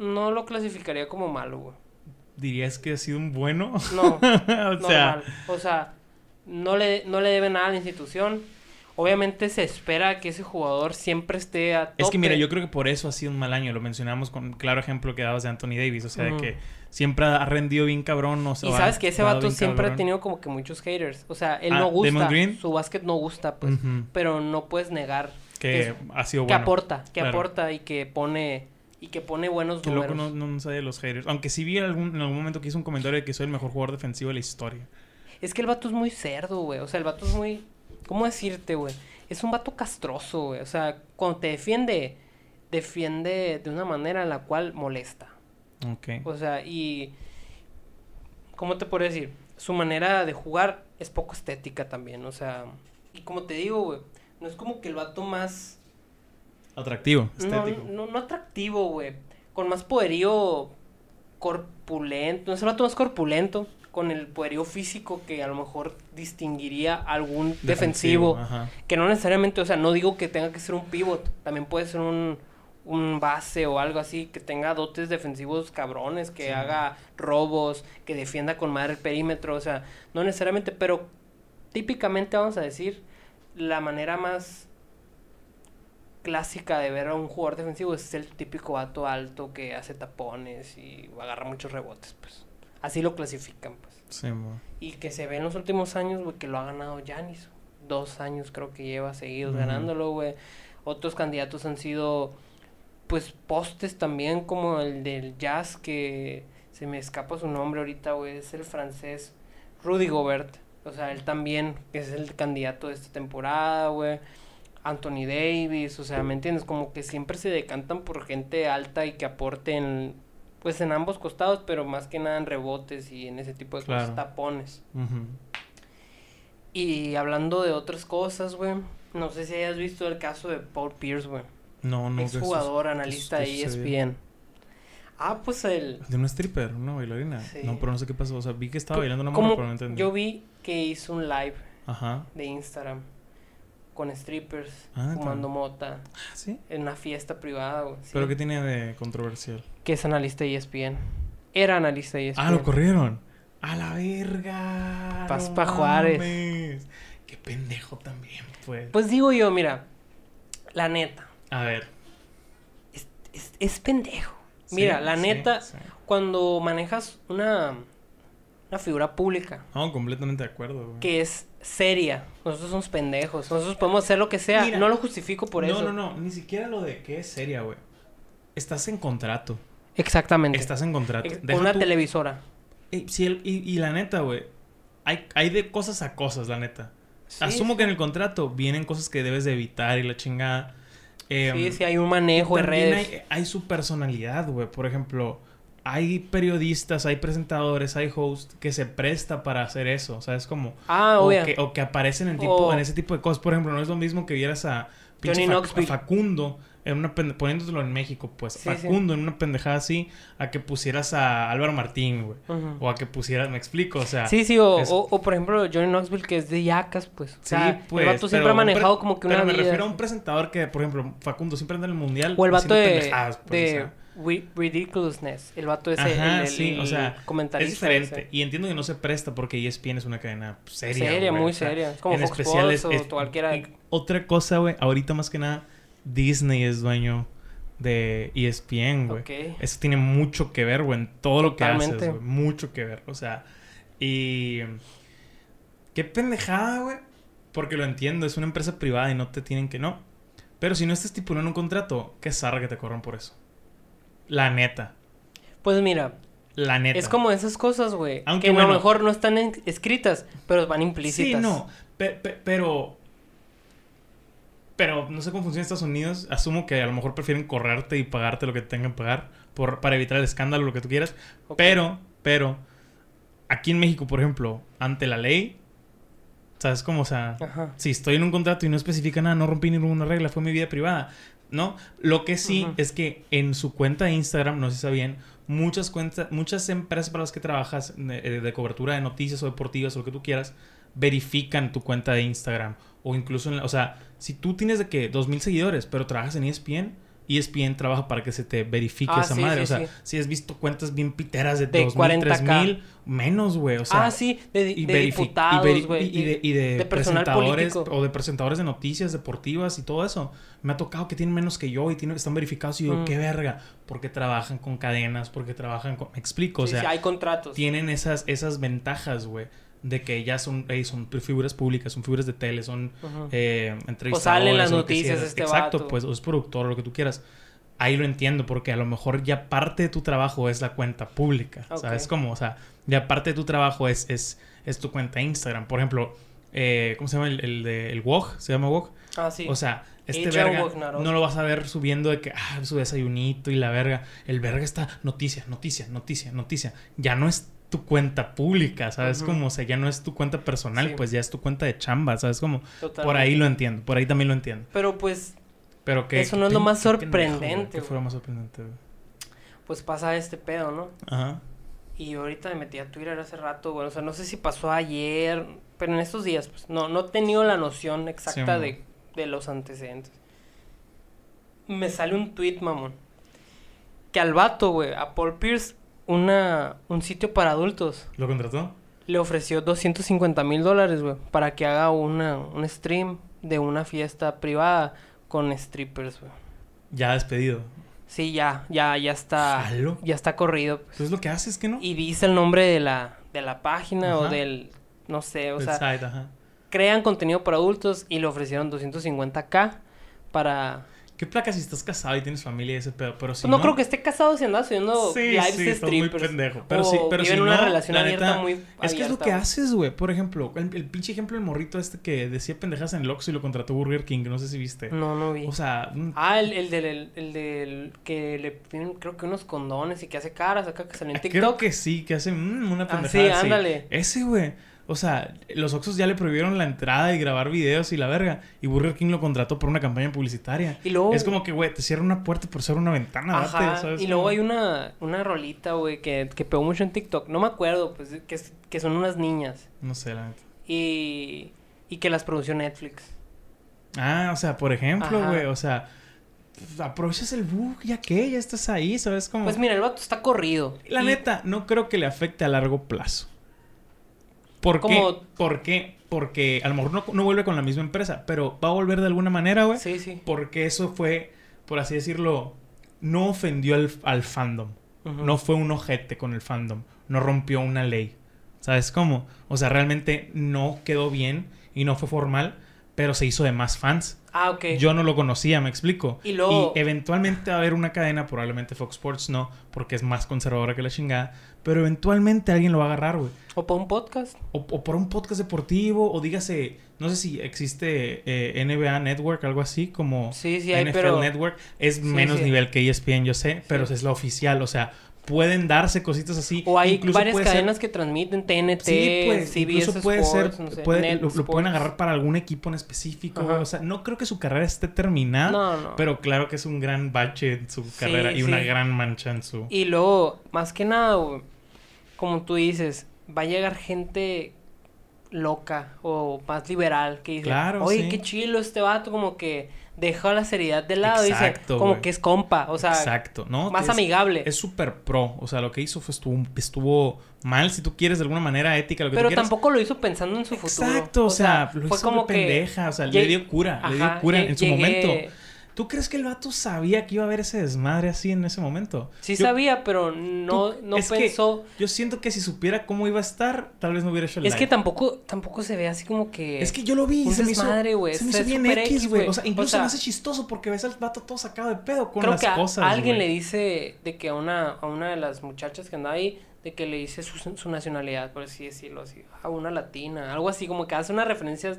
A: No lo clasificaría como malo, güey.
B: ¿Dirías que ha sido un bueno?
A: No,
B: o sea,
A: normal. O sea, no le, no le debe nada a la institución. Obviamente se espera que ese jugador siempre esté a tope.
B: es que mira, yo creo que por eso ha sido un mal año. Lo mencionamos con un claro ejemplo que dabas de Anthony Davis. O sea, de que siempre ha rendido bien cabrón. O sea,
A: Y sabes que ese vato siempre ha tenido como que muchos haters. O sea, él
B: Ah,
A: no gusta. Su básquet no gusta, pues. Pero no puedes negar
B: Que ha sido
A: que
B: bueno.
A: aporta, que
B: claro.
A: aporta y que pone y que pone buenos
B: Que
A: números.
B: loco no, no sabe de los haters. Aunque sí vi algún, en algún momento que hizo un comentario de que soy el mejor jugador defensivo de la historia.
A: Es que el vato es muy cerdo, güey. O sea, el vato es muy. ¿Cómo decirte, güey? Es un vato castroso, güey. O sea, cuando te defiende, defiende de una manera en la cual molesta.
B: Ok.
A: O sea, y. ¿Cómo te puedo decir? Su manera de jugar es poco estética también. O sea, y como te digo, güey, no es como que el vato más.
B: Atractivo,
A: No,
B: estético.
A: no, no atractivo, güey. Con más poderío corpulento. No es el vato más corpulento. Con el poderío físico que a lo mejor distinguiría algún defensivo.
B: Ajá.
A: Que no necesariamente, o sea, no digo que tenga que ser un pivot. También puede ser un, un base o algo así. Que tenga dotes defensivos cabrones. Que
B: Sí.
A: haga robos. Que defienda con madre el perímetro. O sea, no necesariamente. Pero típicamente vamos a decir. La manera más clásica de ver a un jugador defensivo es el típico vato alto que hace tapones y agarra muchos rebotes, pues. Así lo clasifican, pues.
B: Sí.
A: Y que se ve en los últimos años, güey, que lo ha ganado Yanis. Dos años creo que lleva seguidos ganándolo, güey. Otros candidatos han sido, pues, postes también, como el del Jazz, que se me escapa su nombre ahorita, güey. Es el francés Rudy Gobert. O sea, él también que es el candidato de esta temporada, güey. Anthony Davis, o sea, ¿me entiendes? Como que siempre se decantan por gente alta y que aporte en, pues en ambos costados, pero más que nada en rebotes y en ese tipo de
B: Claro.
A: cosas, tapones. Y hablando de otras cosas, güey, no sé si hayas visto el caso de Paul Pierce, güey.
B: No, no.
A: Ex
B: que eso-
A: jugador,
B: que
A: analista
B: eso-
A: de
B: que
A: E. ESPN. Ah, pues el...
B: De una stripper, una bailarina.
A: Sí.
B: No, pero no sé qué pasó. O sea, vi que estaba bailando una morra, pero no entendí.
A: Yo vi que hizo un live
B: Ajá.
A: de Instagram con strippers,
B: Ah,
A: fumando
B: tan-
A: mota,
B: Ah, sí.
A: en una fiesta privada, güey. sí.
B: ¿Pero qué tiene de controversial?
A: Que es analista de ESPN. Era analista de ESPN.
B: Ah, lo corrieron. A la verga.
A: Paz
B: no
A: Juárez.
B: Qué pendejo también, pues.
A: Pues digo yo, mira, la neta,
B: A ver.
A: es, es, es pendejo.
B: Sí,
A: Mira, la neta, cuando manejas una, una figura pública
B: No, completamente de acuerdo, güey.
A: que es seria, nosotros somos pendejos, nosotros podemos hacer lo que sea,
B: Mira,
A: no lo justifico por
B: no,
A: eso.
B: no, no. Ni siquiera lo de que es seria, güey. Estás en contrato.
A: Exactamente.
B: Estás en contrato.
A: Ex-
B: Deja
A: una televisora.
B: Sí, el- y, y la neta, güey. Hay, hay de cosas a cosas, la neta.
A: Sí,
B: Asumo
A: sí.
B: que en el contrato vienen cosas que debes de evitar y la chingada. Em,
A: sí, sí, hay un manejo de redes.
B: Hay, hay su personalidad, güey. Por ejemplo, hay periodistas, hay presentadores, hay hosts que se presta para hacer eso. O sea, es como...
A: Ah,
B: o, que, o que aparecen en, tipo,
A: O-
B: en ese tipo de cosas. Por ejemplo, no es lo mismo que vieras a,
A: Johnny
B: Fac- a Facundo, en una poniéndotelo en México, pues.
A: Sí, sí.
B: Facundo en una pendejada así, a que pusieras a Álvaro Martín, güey. O a que pusieras, me explico, o sea.
A: Sí, sí, o,
B: es-
A: o, o, por ejemplo Johnny Knoxville que es de Yacas, pues. O
B: Sí,
A: sea,
B: pues,
A: el vato siempre
B: pero
A: ha manejado como que
B: pero
A: una
B: me
A: vida
B: refiero a un presentador que, por ejemplo, Facundo siempre anda en el mundial.
A: O el vato de,
B: pues, o
A: de
B: sea.
A: Ri- Ridiculousness. El vato ese,
B: Ajá,
A: el, el-
B: sí, o
A: el
B: sea,
A: comentarista
B: Es diferente.
A: ese.
B: Y entiendo que no se presta porque ESPN es una cadena seria.
A: Seria,
B: güey,
A: muy
B: o sea,
A: seria. Es como
B: en
A: Fox
B: especial
A: Sports
B: es-
A: o cualquiera.
B: otra cosa, güey, ahorita más que nada, Disney es dueño de ESPN, güey. Eso tiene mucho que ver, güey, en todo lo que haces, güey. Mucho que ver. O sea, y. Qué pendejada, güey. Porque lo entiendo, es una empresa privada y no te tienen que no. Pero si no estás estipulado en un contrato, qué zarra que te corran por eso. La neta.
A: Pues mira,
B: La neta.
A: es como esas cosas, güey.
B: Aunque
A: Que a lo mejor no están escritas, pero van implícitas.
B: Sí, no. pe- pe- pero. Pero no sé cómo funciona en Estados Unidos. Asumo que a lo mejor prefieren correrte y pagarte lo que tengan que pagar por, para evitar el escándalo, lo que tú quieras. Pero, pero, aquí en México, por ejemplo, ante la ley, ¿sabes cómo? O sea,
A: Ajá.
B: si estoy en un contrato y no especifica nada, no rompí ninguna regla, fue mi vida privada. ¿No? Lo que sí es que en su cuenta de Instagram, no sé si sabían, muchas cuentas, muchas empresas para las que trabajas de, de cobertura de noticias o deportivas o lo que tú quieras, verifican tu cuenta de Instagram. O incluso, en la- o sea, si tú tienes de que 2000 seguidores, pero trabajas en ESPN, ESPN trabaja para que se te verifique
A: Ah,
B: esa
A: sí,
B: madre.
A: sí,
B: o sea,
A: sí.
B: si has visto cuentas bien piteras de,
A: De
B: 2000,
A: 40K.
B: 3000, menos, güey. O sea,
A: ah, sí, de,
B: y
A: de diputados,
B: y veri-
A: güey.
B: y, y de, y de presentadores
A: político.
B: o de presentadores de noticias deportivas y todo eso. Me ha tocado que tienen menos que yo y tienen, están verificados y yo,
A: Mm.
B: qué verga, porque trabajan con cadenas, porque trabajan con... Me explico, o sea,
A: hay contratos.
B: tienen esas, esas ventajas, güey, de que ya son, ey, son figuras públicas, son figuras de tele, son eh, entrevistadores.
A: O salen las
B: o
A: noticias este
B: Exacto,
A: vato.
B: pues, o es productor, o lo que tú quieras. Ahí lo entiendo, porque a lo mejor ya parte de tu trabajo es la cuenta pública.
A: Ok.
B: ¿Sabes cómo? O sea, ya parte de tu trabajo es, es, es tu cuenta Instagram. Por ejemplo, eh, ¿cómo se llama el, el de el Wog? ¿Se llama Wog?
A: Ah, sí.
B: O sea, este verga no lo vas a ver subiendo de que, ah, su desayunito y la verga. El verga está noticia, noticia, noticia, noticia. Ya no es tu cuenta pública, ¿sabes? Como, o sea, ya no es tu cuenta personal,
A: Sí.
B: pues ya es tu cuenta de chamba, ¿sabes? Como,
A: Totalmente.
B: por ahí lo entiendo, por ahí también lo entiendo.
A: Pero pues,
B: Pero que...
A: Eso no es lo
B: qué
A: más
B: qué
A: sorprendente,
B: Que
A: güey.
B: fuera más sorprendente, güey.
A: pues pasa este pedo, ¿no?
B: Ajá.
A: Y ahorita me metí a Twitter hace rato, güey. O sea, no sé si pasó ayer, pero en estos días, pues, no, no he tenido la noción exacta
B: Sí,
A: de, de los antecedentes. Me sale un tweet, mamón. Que al vato, güey, a Paul Pierce, una, un sitio para adultos,
B: ¿Lo contrató?
A: le ofreció 250 mil dólares, güey, para que haga una, un stream de una fiesta privada con strippers, güey.
B: Ya despedido.
A: Sí, ya, ya, ya está,
B: Jalo.
A: ya está corrido. pues.
B: Entonces lo que haces que no.
A: Y dice el nombre de la, de la página o del, no sé, o sea,
B: site, ajá.
A: crean contenido para adultos y le ofrecieron 250k para...
B: ¿Qué placa si estás casado y tienes familia y ese pedo? Pero si
A: Pues no, creo que esté casado si anda subiendo
B: Sí,
A: lives
B: sí,
A: de
B: estás muy pendejo. Pero sí, pero si
A: en una
B: no,
A: relación
B: la
A: abierta
B: neta,
A: muy
B: Es que es lo que haces, güey. Por ejemplo, el, el pinche ejemplo del morrito este que decía pendejas en el Oxxo y lo contrató Burger King. No sé si viste.
A: No, no vi.
B: O sea,
A: ah, el, el del, el, el del que le piden, creo que unos condones y que hace caras acá que salió en
B: creo
A: TikTok.
B: que sí, que hace mm, una
A: Ah,
B: pendejada.
A: sí,
B: así.
A: ándale.
B: Ese, güey. O sea, los Oxxos ya le prohibieron la entrada y grabar videos y la verga. Y Burger King lo contrató por una campaña publicitaria.
A: Y luego...
B: Es como que, güey, te cierra una puerta por ser una ventana,
A: Ajá,
B: date, ¿sabes?
A: y luego hay una, una rolita, güey, que, que pegó mucho en TikTok. No me acuerdo, pues, que, que son unas niñas.
B: No sé, la neta.
A: Y, y que las produció Netflix.
B: Ah, o sea, por ejemplo, güey, o sea, pues, aprovechas el bug, ya que, ya estás ahí, ¿sabes? Como...
A: Pues mira, el vato está corrido.
B: La
A: Y-
B: neta, no creo que le afecte a largo plazo. ¿Por
A: Como-
B: qué? ¿Por qué? Porque a lo mejor no, no vuelve con la misma empresa, pero va a volver de alguna manera, güey.
A: Sí, sí.
B: Porque eso fue, por así decirlo, no ofendió al, al fandom. No fue un ojete con el fandom. No rompió una ley. ¿Sabes cómo? O sea, realmente no quedó bien y no fue formal, pero se hizo de más fans.
A: Ah, ok.
B: Yo no lo conocía, me explico.
A: Y luego-
B: eventualmente va a haber una cadena, probablemente Fox Sports no, porque es más conservadora que la chingada. Pero eventualmente alguien lo va a agarrar, güey.
A: O para un podcast.
B: O, o por un podcast deportivo, o dígase, no sé si existe eh, NBA Network, algo así, como
A: Sí, sí hay,
B: NFL
A: pero...
B: Network. Es
A: Sí,
B: menos nivel que ESPN, yo sé, pero es la oficial. O sea, pueden darse cositas así.
A: O hay
B: Incluso
A: varias
B: ser-
A: cadenas que transmiten TNT,
B: Sí, pues,
A: CBS
B: incluso puede
A: Sports,
B: ser,
A: no sé,
B: puede- lo, lo pueden agarrar para algún equipo en específico,
A: Ajá.
B: O sea, no creo que su carrera esté terminada,
A: No, no.
B: pero claro que es un gran bache en su
A: Sí,
B: carrera y una gran mancha en su...
A: Y luego, más que nada, como tú dices, va a llegar gente loca o más liberal que dice,
B: Claro,
A: oye, qué chilo este vato, como que deja la seriedad de lado y dice, como que es compa, o sea,
B: Exacto, ¿no?
A: más
B: Es-
A: amigable.
B: Es súper pro. O sea, lo que hizo fue estuvo, estuvo mal, si tú quieres, de alguna manera ética, lo que
A: Pero
B: tú
A: tampoco lo hizo pensando en su futuro.
B: Exacto, o sea, lo hizo de pendeja, o sea, le dio cura, le dio cura en su momento. ¿Tú crees que el vato sabía que iba a haber ese desmadre así en ese momento?
A: Sí
B: Yo-
A: sabía, pero no,
B: tú-
A: no pensó...
B: Yo siento que si supiera cómo iba a estar, tal vez no hubiera hecho el
A: Es que tampoco, tampoco se ve así como que...
B: Es que yo lo vi
A: un
B: se me hizo,
A: desmadre, güey,
B: se me
A: o
B: hizo bien X, güey. O sea,
A: O
B: incluso
A: sea,
B: me hace chistoso porque ves al vato todo sacado de pedo con
A: Creo
B: las
A: que
B: cosas,
A: alguien le dice de que a una, a una de las muchachas que anda ahí, de que le dice su, su nacionalidad, por así decirlo, así, a una latina, algo así, como que hace una referencia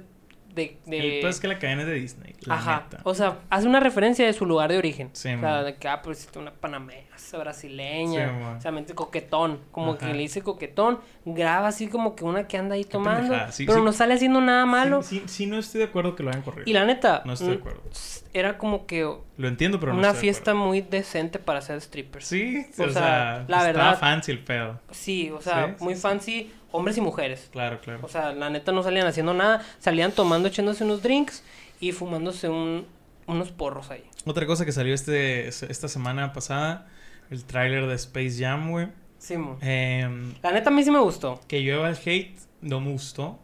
A: de... de...
B: El peor es que la cadena es de Disney. La
A: Ajá.
B: neta.
A: O sea, hace una referencia de su lugar de origen.
B: Sí,
A: o sea, de que, ah, pues una panameña, brasileña.
B: Sí,
A: o sea, mente coquetón. Como
B: Ajá.
A: que le dice coquetón. Graba así como que una que anda ahí tomando.
B: Sí,
A: pero no sale haciendo nada malo.
B: Sí, sí, sí, no estoy de acuerdo que lo hayan corrido.
A: Y la neta.
B: No estoy de
A: mm,
B: acuerdo.
A: Era como que
B: Lo entiendo, pero no
A: una
B: estoy
A: fiesta muy decente para hacer strippers.
B: Sí,
A: O
B: o,
A: sea,
B: sea,
A: la
B: estaba
A: verdad-
B: fancy el pedo.
A: Sí, o sea,
B: Sí,
A: muy
B: sí.
A: fancy, hombres y mujeres.
B: Claro, claro.
A: O sea, la neta no salían haciendo nada, salían tomando, echándose unos drinks y fumándose un, unos porros ahí.
B: Otra cosa que salió este, esta semana pasada, el tráiler de Space Jam, güey.
A: Sí, mo.
B: Em,
A: La neta a mí sí me gustó.
B: que llueva el hate, no me gustó.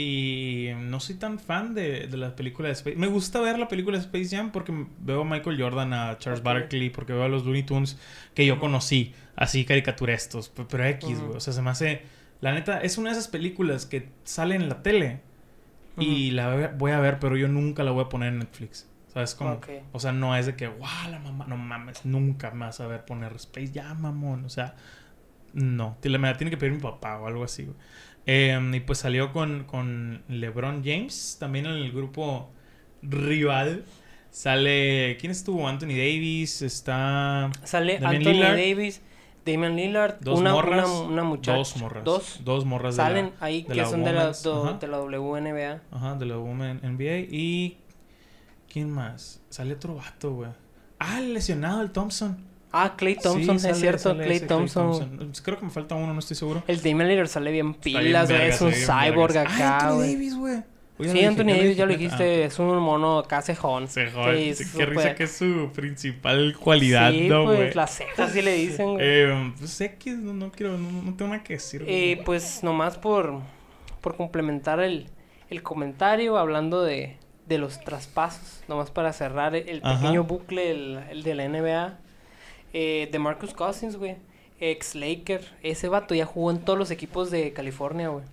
B: Y no soy tan fan de, de la película de Space Me gusta ver la película de Space Jam porque veo a Michael Jordan, a Charles
A: Ok.
B: Barkley, porque veo a los Looney Tunes que yo conocí, así caricaturestos. pe- Pero X, güey. O sea, se me hace. La neta, es una de esas películas que salen en la tele y la voy a- ver, pero yo nunca la voy a poner en Netflix. ¿Sabes cómo?
A: Ok.
B: O sea, no es de que, wow, la mamá, no mames, nunca vas a ver poner Space Jam, mamón. O sea, no. Me la tiene que pedir mi papá o algo así, güey. Eh, y pues salió con, con LeBron James, también en el grupo rival. Sale, ¿quién estuvo? Anthony Davis, está
A: Sale
B: Damian
A: Anthony
B: Lillard.
A: Davis, Damian Lillard,
B: dos
A: una,
B: morras,
A: una, una muchacha.
B: dos morras,
A: Dos.
B: dos morras de
A: Salen
B: la-
A: ahí
B: de
A: que
B: la
A: son de la, de WNBA.
B: Ajá, de la Women NBA. Y. ¿Quién más? Sale otro vato, güey. Ah, el lesionado, el Thompson.
A: Ah, Clay Thompson,
B: Sí,
A: es cierto,
B: sale
A: Clay Thompson.
B: Creo que me falta uno, no estoy seguro.
A: El Damian Lillard sale bien pilas, güey. Es un cyborg
B: vergas.
A: acá,
B: Ah, Anthony. Davis, güey.
A: Sí, Anthony Davis, ya lo dijiste, es un mono acá cejón.
B: Ah, joder.
A: Sí,
B: Qué risa que es su principal cualidad,
A: sí,
B: ¿no,
A: pues las cejas sí le dicen, güey.
B: Eh, pues X, no, no quiero, no, no tengo nada que decir.
A: Eh,
B: güey.
A: pues nomás por, por complementar el, el comentario, hablando de, de los traspasos, nomás para cerrar el, el
B: Ajá.
A: pequeño bucle, el, el de la NBA, eh, de Marcus Cousins, güey, ex Laker, ese vato ya jugó en todos los equipos de California, güey.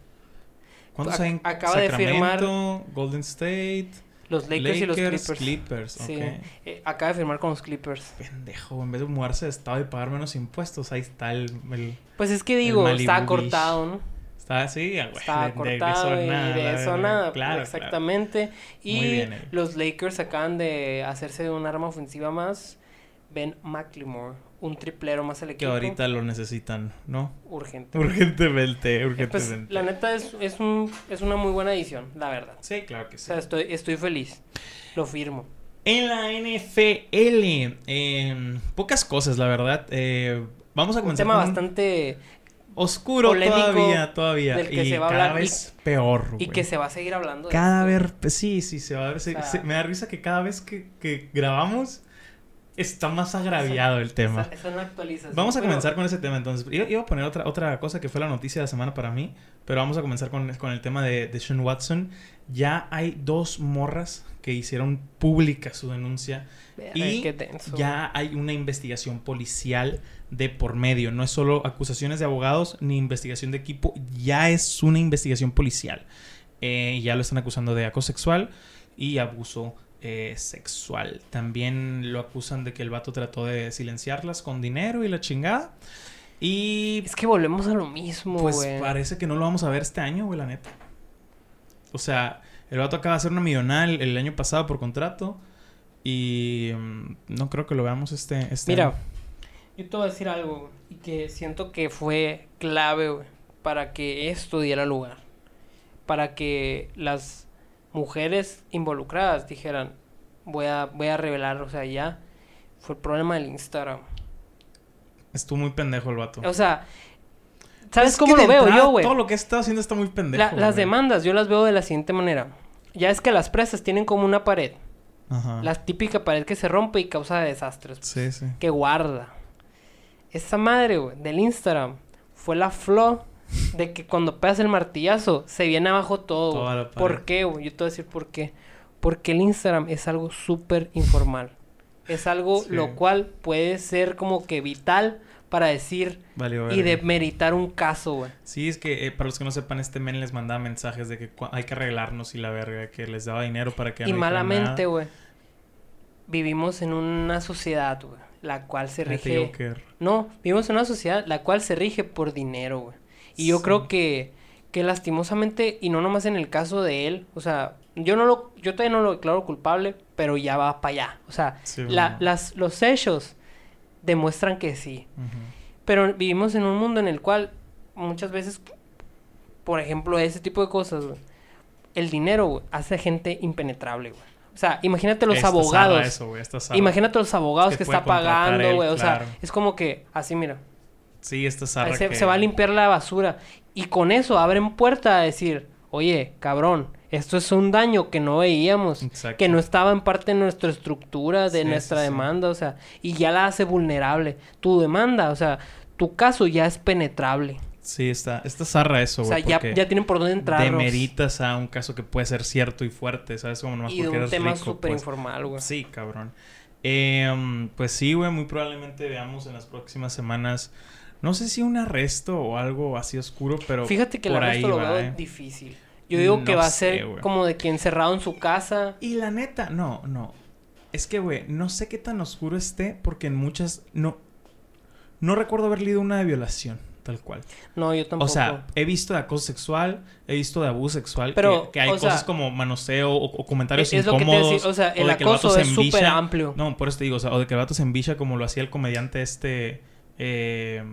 B: ¿Cuántos hay en
A: acaba de firmar-
B: Golden State,
A: Los Lakers, y los Clippers.
B: Clippers,
A: Sí, eh, acaba de firmar con los Clippers.
B: Pendejo, en vez de mudarse de estado y pagar menos impuestos, ahí está el... el-
A: Pues es que digo,
B: Beach.
A: cortado, ¿no?
B: está así, ah, güey. De- de- de
A: cortado y
B: nada,
A: de eso nada,
B: Claro,
A: exactamente. Y
B: Muy bien, eh.
A: los Lakers acaban de hacerse de un arma ofensiva más. Ben McLemore, un triplero más al
B: claro. Que
A: equipo.
B: ahorita lo necesitan, ¿no?
A: Urgente.
B: Urgentemente,
A: Eh,
B: urgentemente.
A: Pues la neta es, es, un, es una muy buena edición, la verdad.
B: Sí, claro que
A: O
B: sí.
A: sea, estoy, estoy feliz. Lo firmo.
B: En la NFL, eh, pocas cosas, la verdad. Eh, vamos a
A: Un
B: comenzar
A: tema
B: con un
A: bastante...
B: oscuro todavía, todavía.
A: del que
B: y
A: se va a
B: cada
A: hablar y-
B: vez peor,
A: Y
B: güey.
A: que se va a seguir hablando de
B: Cada
A: esto.
B: vez, sí, sí, se va a ver. se-
A: O sea-
B: se- me da risa que cada vez que, que grabamos está más agraviado el tema.
A: Esa, esa es una actualización.
B: Vamos a
A: pero-
B: comenzar con ese tema entonces. Iba, iba a poner otra, otra cosa que fue la noticia de la semana para mí, pero vamos a comenzar con, con el tema de, de Sean Watson. Ya hay dos morras que hicieron pública su denuncia
A: Verga,
B: y ya hay una investigación policial de por medio. No es solo acusaciones de abogados ni investigación de equipo, ya es una investigación policial. Eh, ya lo están acusando de acoso sexual y abuso eh, sexual. También lo acusan de que el vato trató de silenciarlas con dinero y la chingada. Y
A: Es que volvemos a lo mismo,
B: pues
A: güey.
B: parece que no lo vamos a ver este año, güey, la neta. O sea, el vato acaba de hacer una millonada el, el año pasado por contrato. Y mm, no creo que lo veamos este, este
A: Mira,
B: año.
A: yo te voy a decir algo güey, y que siento que fue clave güey, para que esto diera lugar. Para que las mujeres involucradas dijeran, voy a, voy a revelar, o sea, ya fue el problema del Instagram.
B: Estuvo muy pendejo el vato.
A: O sea, ¿sabes
B: Es
A: cómo lo veo
B: entrada,
A: yo, güey?
B: Todo lo que está haciendo está muy pendejo.
A: La- las demandas yo las veo de la siguiente manera. Ya es que las presas tienen como una pared.
B: Ajá.
A: La típica pared que se rompe y causa desastres.
B: Sí, sí.
A: que guarda. Esa madre, güey, del Instagram fue la flaw de que cuando pegas el martillazo se viene abajo todo. ¿Por qué, güey? Yo te voy a decir por qué. Porque el Instagram es algo súper informal. Es algo
B: Sí.
A: lo cual puede ser como que vital para decir
B: Valió
A: y demeritar un caso, güey.
B: Sí, es que eh, para los que no sepan, este men les mandaba mensajes de que hay que arreglarnos y la verga, que les daba dinero para que
A: Y
B: no
A: malamente, güey. Vivimos en una sociedad, güey, la cual se rige No, vivimos en una sociedad la cual se rige por dinero, güey. Y yo
B: Sí.
A: creo que, que lastimosamente, y no nomás en el caso de él, o sea, yo no lo, yo todavía no lo declaro culpable, pero ya va para allá. O sea,
B: Sí,
A: la- las, los hechos demuestran que sí. Pero vivimos en un mundo en el cual muchas veces, por ejemplo, ese tipo de cosas, güey, el dinero, güey, hace gente impenetrable, güey. O sea, imagínate los abogados.
B: eso, güey.
A: Imagínate los abogados
B: Que
A: está pagando, güey. O sea, es como que, así mira,
B: Sí,
A: ahí
B: zarra
A: se,
B: que-
A: se va a limpiar la basura. Y con eso abren puerta a decir, oye, cabrón, esto es un daño que no veíamos.
B: Exacto.
A: Que no estaba en parte de nuestra estructura, de
B: Sí,
A: nuestra
B: sí, sí.
A: demanda, o sea, y ya la hace vulnerable. Tu demanda, o sea, tu caso ya es penetrable.
B: Sí, está, está zarra eso,
A: O
B: güey.
A: sea, ya, tienen por dónde entrar.
B: Demeritas a un caso que puede ser cierto y fuerte, ¿sabes? Como nomás
A: Y de
B: porque
A: un
B: eres
A: tema súper
B: pues.
A: informal, güey.
B: Sí, cabrón. Eh, pues sí, güey, muy probablemente veamos en las próximas semanas, no sé si un arresto o algo así oscuro, pero
A: Fíjate que el arresto lo veo
B: ¿eh?
A: difícil. Yo digo que va a ser como de que encerrado en su casa.
B: Y la neta, no, no. Es que, güey, no sé qué tan oscuro esté porque en muchas, no, no recuerdo haber leído una de violación, tal cual.
A: No, yo tampoco.
B: O sea, he visto de acoso sexual, he visto de abuso sexual,
A: Pero,
B: que, que hay
A: sea,
B: cosas como manoseo o, o comentarios
A: es, es lo que te
B: incómodos.
A: o sea, el acoso es súper amplio.
B: No, por eso te digo, o sea, o de que el vato se como lo hacía el comediante este, eh,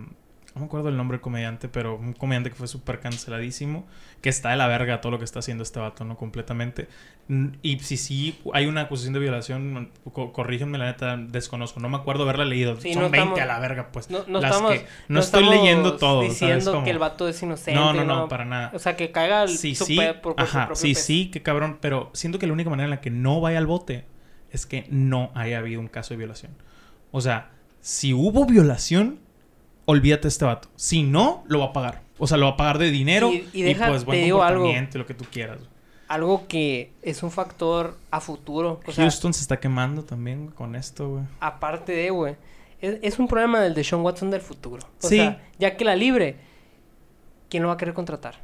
B: no me acuerdo el nombre del comediante, pero un comediante que fue súper canceladísimo, que está de la verga todo lo que está haciendo este vato, ¿no? Completamente. Mm, Y si sí hay una acusación de violación, co- corrígenme, la neta, desconozco. No me acuerdo haberla leído.
A: Sí,
B: Son
A: no
B: 20
A: estamos-
B: a la verga, pues.
A: No, no
B: Las
A: estamos,
B: que- no estoy leyendo todo, ¿sabes?
A: diciendo
B: Como-
A: que el vato es inocente.
B: No, no, no, para nada.
A: O sea, que caiga el
B: Sí,
A: su
B: sí,
A: por, su
B: ajá,
A: propio
B: sí, sí, qué cabrón, pero siento que la única manera en la que no vaya al bote es que no haya habido un caso de violación. O sea, si hubo violación, olvídate de este vato. Si no, lo va a pagar. O sea, lo va a pagar de dinero
A: Y-
B: y,
A: y deja-
B: pues buen
A: te digo algo.
B: comportamiento y lo que tú quieras.
A: Algo que es un factor a futuro. O sea,
B: Houston se está quemando también con esto, güey.
A: aparte de, güey. Es, es un problema del de Sean Watson del futuro. O
B: Sí.
A: sea, ya que la libre, ¿quién lo va a querer contratar?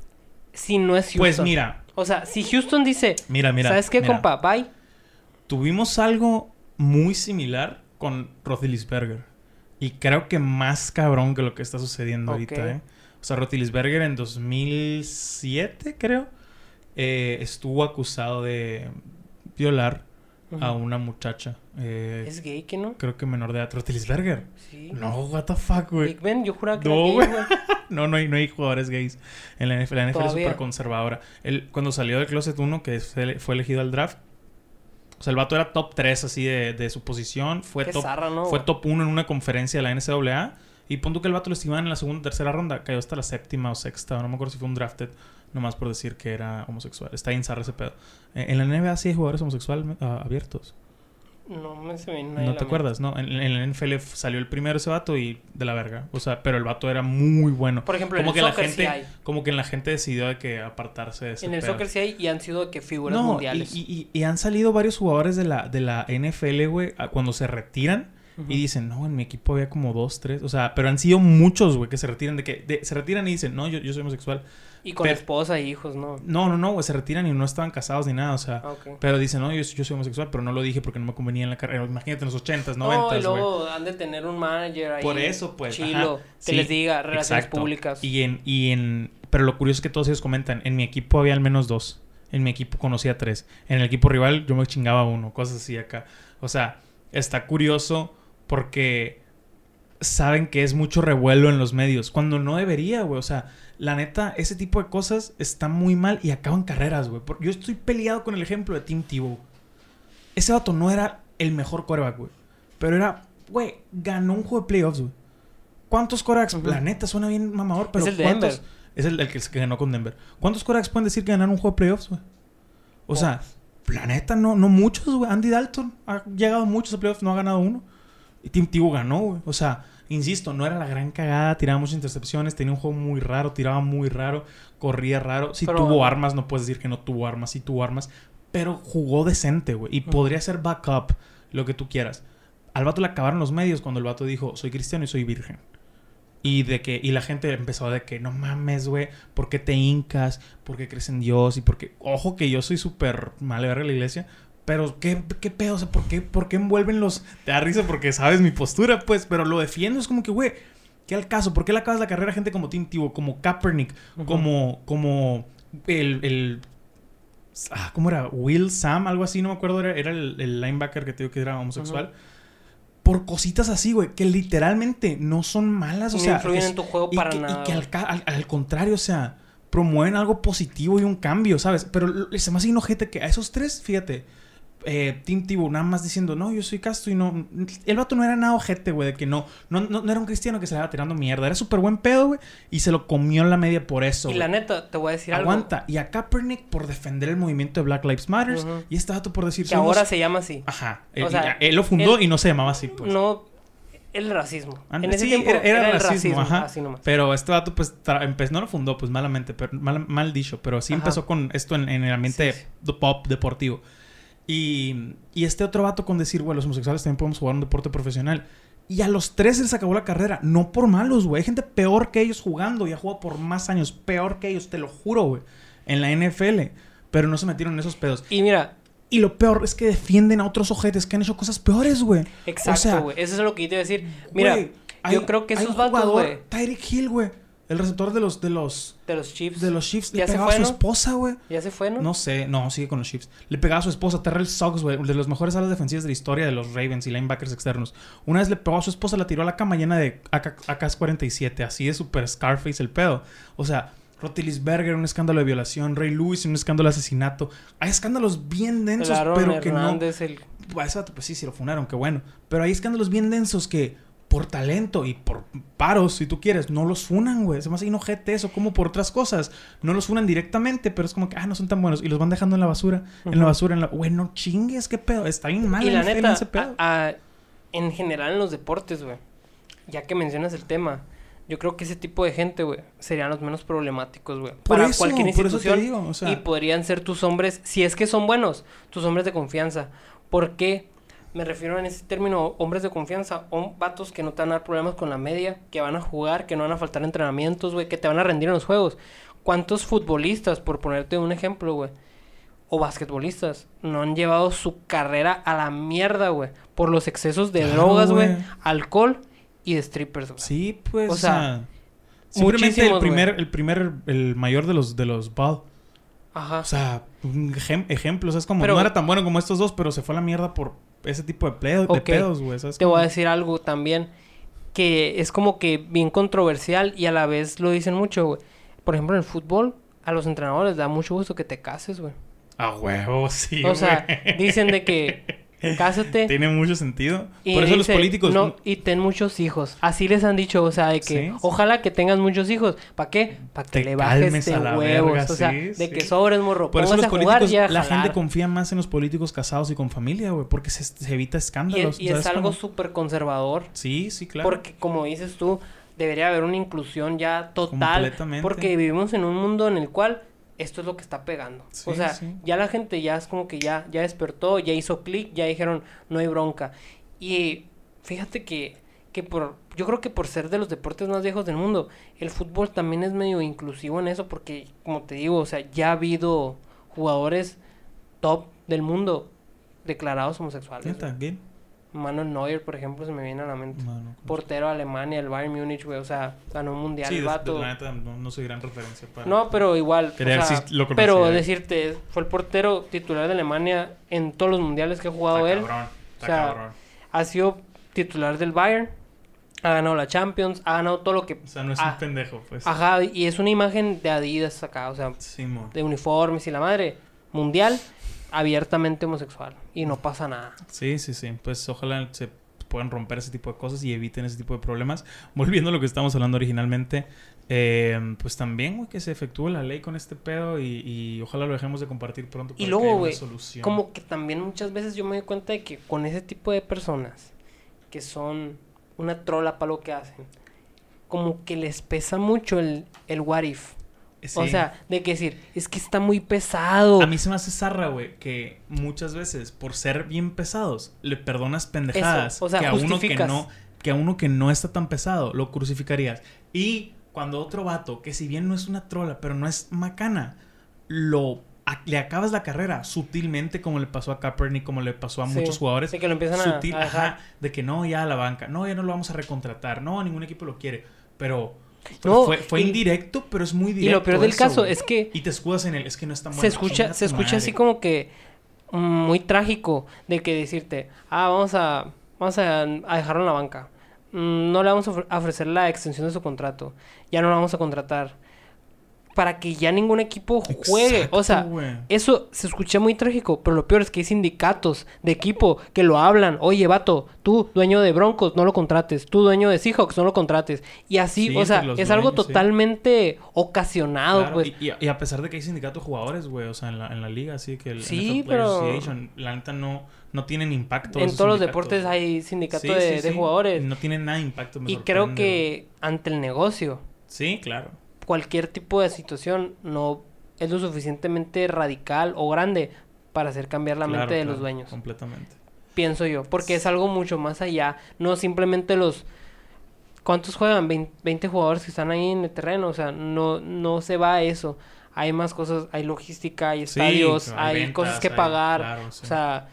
A: Si no es Houston.
B: Pues mira,
A: O sea, si Houston dice,
B: mira, mira.
A: ¿sabes qué,
B: mira.
A: compa? Bye.
B: Tuvimos algo muy similar con Roethlisberger. Y creo que más cabrón que lo que está sucediendo ahorita, ¿eh? O sea, Roethlisberger en 2007, creo, eh, estuvo acusado de violar a una muchacha. eh,
A: Es gay, ¿que no?
B: Creo que menor de edad. Roethlisberger.
A: Sí.
B: No, what the fuck, güey.
A: Big Ben, yo juraba que
B: No,
A: era gay.
B: No, no hay, no hay jugadores gays en la NFL. La NFL es súper conservadora. Él, cuando salió del Closet 1, que fue elegido al draft, o sea, el vato era top 3 así de, de su posición. Fue
A: Qué
B: top,
A: zarra, ¿no?
B: fue top 1 en una conferencia de la NCAA. Y punto que el vato lo estimaban en la segunda o tercera ronda. Cayó hasta la séptima o sexta. No me acuerdo si fue un drafted. Nomás por decir que era homosexual. Está bien zarra ese pedo. Eh, en la NBA sí hay jugadores homosexuales ah, abiertos.
A: No me se viene
B: No te
A: la
B: acuerdas, ¿no? En, en la NFL salió el primero ese vato y de la verga. O sea, pero el vato era muy bueno.
A: Por ejemplo,
B: como
A: en
B: que
A: el
B: la
A: soccer
B: gente,
A: sí hay.
B: como que la gente decidió de que apartarse de ese
A: En el
B: pedo.
A: soccer sí hay y han sido de que figuras
B: no,
A: mundiales.
B: Y, y- y han salido varios jugadores de la, de la NFL, güey, cuando se retiran Y dicen, no, en mi equipo había como dos, tres. O sea, pero han sido muchos, güey, que se retiran de que de- se retiran y dicen, no, yo, yo soy homosexual.
A: Y con
B: pero-
A: esposa e hijos, ¿no?
B: No, no, no, güey, se retiran y no estaban casados ni nada, o sea.
A: Ah.
B: Pero dicen, no, yo, yo soy homosexual, pero no lo dije porque no me convenía en la carrera. Imagínate en los 80s, 90s,
A: No, y luego han de tener un manager ahí.
B: Por eso, pues.
A: Chilo,
B: ajá.
A: que
B: Sí,
A: les diga relaciones
B: exacto.
A: públicas.
B: Y en, y en. Pero lo curioso es que todos ellos comentan: en mi equipo había al menos dos. En mi equipo conocía tres. En el equipo rival yo me chingaba uno. Cosas así acá. O sea, está curioso porque saben que es mucho revuelo en los medios. Cuando no debería, güey. O sea, la neta, ese tipo de cosas está muy mal y acaban carreras, güey. Yo estoy peleado con el ejemplo de Tim Tebow. Ese vato no era el mejor quarterback, güey. Pero era, güey, ganó un juego de playoffs, güey. ¿Cuántos?
A: Ujú.
B: La neta suena bien mamador, pero
A: el de
B: ¿cuántos?
A: Denver.
B: Es el, el que, que ganó con Denver. ¿Cuántos quarterbacks pueden decir que ganaron un juego de playoffs, güey? O sea, la neta, no, no muchos, güey. Andy Dalton ha llegado muchos a playoffs, no ha ganado uno. Y Tim Tebow ganó, güey. O sea, insisto, no era la gran cagada, tiraba muchas intercepciones, tenía un juego muy raro, tiraba muy raro, corría raro. Si
A: Pero-
B: tuvo armas, no puedes decir que no tuvo armas, sí tuvo armas. Pero jugó decente, güey. Y podría ser backup, lo que tú quieras. Al vato le acabaron los medios cuando el vato dijo, soy cristiano y soy virgen. Y de que, y la gente empezó de que, no mames, güey, ¿por qué te hincas? ¿Por qué crees en Dios? Y porque, ojo que yo soy súper mal verga la iglesia. Pero, ¿qué, qué pedo? O sea, ¿por qué, ¿por qué envuelven los...? Te da risa porque sabes mi postura, pues, pero lo defiendo. Es como que, güey, ¿qué al caso? ¿Por qué le acabas la carrera a gente como Tim Tebow, como Kaepernick, como, como el, el Ah, ¿Cómo era? Will Sam, algo así, no me acuerdo. Era, era el, el linebacker que te digo que era homosexual. Por cositas así, güey, que literalmente no son malas. O
A: No
B: sea,
A: influyen
B: es-
A: en tu juego
B: y
A: para
B: que,
A: nada,
B: Y que al, ca- al- al contrario, o sea, promueven algo positivo y un cambio, ¿sabes? Pero se me hace que a esos tres, fíjate, eh, Tim Tebow nada más diciendo, no, yo soy casto y no. El vato no era nada ojete, güey, de que no, no, no, no era un cristiano que se le estaba tirando mierda. Era súper buen pedo, güey, y se lo comió en la media por eso.
A: Y la neta, te voy a decir algo.
B: Aguanta. Y a Kaepernick por defender el movimiento de Black Lives Matter. Y este vato por decir
A: Que
B: somos-
A: ahora se llama así.
B: Ajá.
A: O
B: Él,
A: sea,
B: él lo fundó
A: él-
B: y no se llamaba así, pues.
A: No, el racismo. En ese
B: sí,
A: tiempo
B: era, era
A: el
B: racismo, ajá.
A: así nomás.
B: Pero este vato, pues, empezó, no lo fundó, pues, malamente, pero mal, mal dicho. Pero sí
A: Ajá.
B: empezó con esto en, en el ambiente
A: Sí, sí.
B: de pop deportivo. Y, y este otro vato con decir, güey, los homosexuales también podemos jugar un deporte profesional. Y a los tres les acabó la carrera. No por malos, güey. Hay gente peor que ellos jugando y ha jugado por más años. Peor que ellos, te lo juro, güey. En la NFL. Pero no se metieron en esos pedos.
A: Y mira,
B: Y lo peor es que defienden a otros ojetes que han hecho cosas peores, güey.
A: exacto,
B: O sea,
A: güey. Eso es lo que yo te iba a decir. Mira,
B: Güey,
A: yo
B: hay-
A: creo que esos vatos, güey,
B: Tyreek Hill, güey. El receptor de los, de los,
A: de los Chiefs,
B: de los Chiefs. Le
A: se
B: pegaba a su
A: ¿no?
B: esposa, güey.
A: ya se fue, ¿no?
B: No sé, no, sigue con los Chiefs. Le pegaba a su esposa, Terrell Suggs, güey, de los mejores alas defensivas de la historia de los Ravens y linebackers externos. Una vez le pegó a su esposa, la tiró a la cama llena de AK AK-47, así de super Scarface el pedo. O sea, Rotilisberger, un escándalo de violación, Ray Lewis, un escándalo de asesinato. Hay escándalos bien densos, pero que no.
A: El...
B: Pues, ese vato, pues sí, sí lo funaron, qué bueno. Pero hay escándalos bien densos que por talento y por paros, si tú quieres, no los funan, güey. Se me hace inojete eso, como por otras cosas. No los funan directamente, pero es como que, ah, no son tan buenos. Y los van dejando en la basura, en la basura, en la... Güey, no chingues, qué pedo. Está bien mal
A: Y la neta,
B: ese pedo.
A: a- a- en general en los deportes, güey, ya que mencionas el tema, yo creo que ese tipo de gente, güey, serían los menos problemáticos, güey. Para
B: eso,
A: cualquier
B: por eso te
A: institución.
B: digo, o sea-
A: Y podrían ser tus hombres, si es que son buenos, tus hombres de confianza. ¿Por qué? Me refiero en ese término, hombres de confianza, o vatos que no te van a dar problemas con la media, que van a jugar, que no van a faltar entrenamientos, güey, que te van a rendir en los juegos. ¿Cuántos futbolistas, por ponerte un ejemplo, güey, o basquetbolistas, no han llevado su carrera a la mierda, güey, por los excesos de
B: Claro,
A: drogas, güey, alcohol y de strippers, güey?
B: Sí, pues,
A: O sea.
B: Simplemente el primer, el primer, el mayor de los, de los Ball.
A: Ajá.
B: O sea, un ejem- ejemplo, o sea, es como,
A: Pero-
B: no era tan bueno como estos dos, pero se fue a la mierda por ese tipo de, pedo- de
A: Ok.
B: pedos, güey. ¿sabes
A: Te voy a decir algo también que es como que bien controversial y a la vez lo dicen mucho, güey. Por ejemplo, en el fútbol, a los entrenadores les da mucho gusto que te cases, güey.
B: A huevo, sí,
A: o sea,
B: güey.
A: dicen de que cásate
B: Tiene mucho sentido.
A: y
B: Por eso los políticos...
A: no, y ten muchos hijos. Así les han dicho, o sea, de que
B: Sí,
A: ojalá que tengas muchos hijos. ¿Para qué? Para que
B: Te
A: le bajes de huevos.
B: verga,
A: o sea,
B: sí,
A: de
B: sí.
A: que sobres, morro.
B: Por eso los
A: jugar
B: políticos,
A: y
B: la gente confía más en los políticos casados y con familia, güey, porque se, se evita
A: Y,
B: escándalos.
A: y es
B: ¿sabes
A: algo súper conservador.
B: Sí, sí, claro.
A: Porque, como dices tú, debería haber una inclusión ya total.
B: Completamente.
A: Porque vivimos en un mundo en el cual esto es lo que está pegando.
B: Sí,
A: o sea,
B: sí.
A: ya la gente ya es como que ya, ya despertó, ya hizo clic, ya dijeron, no hay bronca. Y fíjate que, que por, yo creo que por ser de los deportes más viejos del mundo, el fútbol también es medio inclusivo en eso, porque, como te digo, o sea, ya ha habido jugadores top del mundo declarados homosexuales.
B: Neta, ¿qué?
A: Manuel Neuer, por ejemplo, se me viene a la mente portero de Alemania, el Bayern Múnich, güey, o sea, ganó un mundial
B: Sí,
A: el
B: de- de-
A: vato.
B: neta, no, no soy gran referencia para...
A: No, pero igual, o sea,
B: si lo
A: pero
B: eh.
A: decirte, fue el portero titular de Alemania en todos los mundiales que ha jugado
B: Está
A: él.
B: cabrón, está
A: O sea,
B: cabrón.
A: Ha sido titular del Bayern, ha ganado la Champions, ha ganado todo lo que
B: O sea, no es un pendejo, pues.
A: ajá, y es una imagen de Adidas acá, o sea,
B: Sí,
A: de uniformes y la madre, mundial abiertamente homosexual y no pasa nada.
B: Sí, sí, sí. Pues ojalá se puedan romper ese tipo de cosas y eviten ese tipo de problemas. Volviendo a lo que estábamos hablando originalmente, eh, pues también, güey, que se efectúe la ley con este pedo y, y ojalá lo dejemos de compartir pronto.
A: Y
B: para
A: luego,
B: haya una
A: güey. Como que también muchas veces yo me doy cuenta de que con ese tipo de personas que son una trola para lo que hacen, como que les pesa mucho el, el what if. O sea, de que decir, es que está muy pesado.
B: A mí se me hace zarra, güey, que muchas veces, por ser bien pesados, le perdonas pendejadas
A: Eso, o sea,
B: que a uno que no, que a uno que no está tan pesado, lo crucificarías. Y cuando otro vato, que si bien no es una trola, pero no es macana, lo a- le acabas la carrera sutilmente, como le pasó a Kaepernick, como le pasó a
A: Sí,
B: muchos jugadores.
A: de que lo empiezan a-
B: sutil,
A: a dejar.
B: ajá, de que no, ya a la banca, no, ya no lo vamos a recontratar, no, ningún equipo lo quiere, pero
A: No,
B: fue fue
A: y-
B: indirecto, pero es muy
A: Y
B: directo.
A: lo peor del
B: eso,
A: caso
B: güey.
A: es que
B: Y te escudas en el. Es que no está
A: se
B: bueno.
A: escucha, se escucha así como que muy trágico de que decirte, ah, vamos a, vamos a, a dejarlo en la banca. Mm, No le vamos a ofrecer la extensión de su contrato. Ya no lo vamos a contratar. Para que ya ningún equipo juegue. o sea, eso se escucha muy trágico, pero lo peor es que hay sindicatos de equipo que lo hablan. Oye, vato, tú, dueño de Broncos, no lo contrates. Tú, dueño de Seahawks, no lo contrates. Y así,
B: Sí,
A: o sea, es algo
B: sí.
A: totalmente ocasionado,
B: Claro,
A: pues.
B: y, y a- pesar de que hay sindicatos de jugadores, güey, o sea, en la, en la liga, así que el
A: Sí,
B: NFL
A: pero-
B: Association, la neta no, no tienen impacto.
A: En todos los deportes hay sindicato
B: Sí,
A: de,
B: sí,
A: de
B: sí.
A: jugadores.
B: No tienen nada de impacto. me
A: y creo que ante el negocio,
B: Sí, claro.
A: Cualquier tipo de situación no es lo suficientemente radical o grande para hacer cambiar la
B: Claro,
A: mente de
B: claro,
A: los dueños.
B: Completamente.
A: Pienso yo, porque es algo mucho más allá, no simplemente los ¿Cuántos juegan? Vein- 20 jugadores que están ahí en el terreno, o sea, no no se va a eso. Hay más cosas, hay logística, hay
B: Sí,
A: estadios, hay,
B: ventas,
A: cosas que
B: hay-
A: pagar.
B: claro, sí.
A: O sea,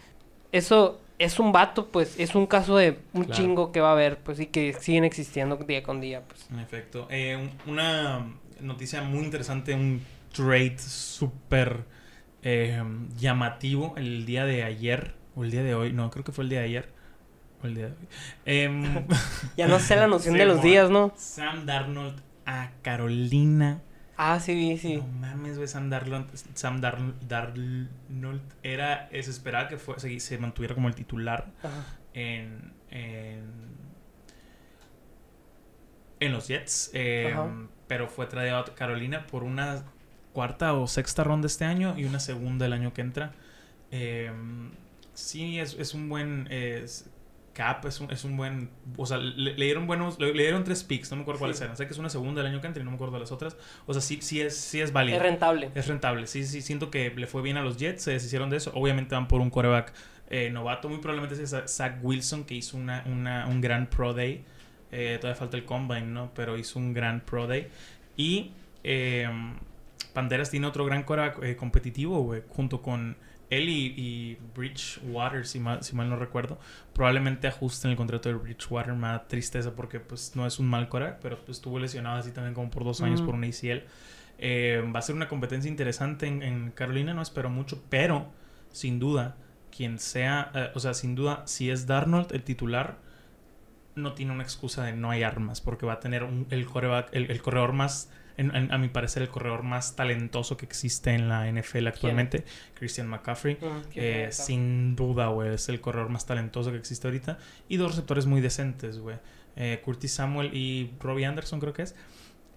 A: eso es un vato, pues, es un caso de un
B: Claro.
A: chingo que va a haber, pues, y que siguen existiendo día con día, pues.
B: En efecto. Eh, un- una noticia muy interesante, un trade súper eh, llamativo el día de ayer, o el día de hoy, no, creo que fue el día de ayer, o el día de hoy. Em,
A: Ya no sé la noción de los días, ¿no?
B: Sam Darnold a Carolina.
A: Ah, sí, sí.
B: No mames, güey, Sam Darnold, Sam Darn- Darnold era, se esperaba que fue, se, se mantuviera como el titular
A: Ajá.
B: en, en, en los Jets, eh. Pero fue traído a Carolina por una cuarta o sexta ronda este año y una segunda el año que entra. Eh, sí, es, es un buen es- cap, es un, es un buen... O sea, le, le dieron buenos... Le, le dieron tres picks, no me acuerdo cuáles eran. Sé que es una segunda el año que entra y no me acuerdo de las otras. O sea, sí, sí, es, sí es válido.
A: Es rentable.
B: Es rentable, sí, sí, siento que le fue bien a los Jets, se deshicieron de eso. Obviamente van por un coreback eh, novato, muy probablemente es Zach Wilson que hizo una, una- un gran Pro Day. Eh, todavía falta el Combine, ¿no? Pero hizo un gran Pro Day. Y eh, Panderas tiene otro gran coreback eh, competitivo, güey, junto con él y, y Bridgewater, si mal, si mal no recuerdo. Probablemente ajusten el contrato de Bridgewater, me da tristeza porque pues no es un mal coreback, pero pues, estuvo lesionado así también como por dos años
A: Mm.
B: por un ACL. Eh, va a ser una competencia interesante en, en Carolina, no espero mucho, pero sin duda, quien sea, eh, o sea, sin duda, si es Darnold el titular, no tiene una excusa de no hay armas, porque va a tener un- el, coreback, el, el corredor más, en- en- a mi parecer, el corredor más talentoso que existe en la NFL actualmente, Christian McCaffrey.
A: Mm,
B: Eh, sin duda, güey, es el corredor más talentoso que existe ahorita. Y dos receptores muy decentes, güey. Eh, Curtis Samuel y Robbie Anderson, creo que es.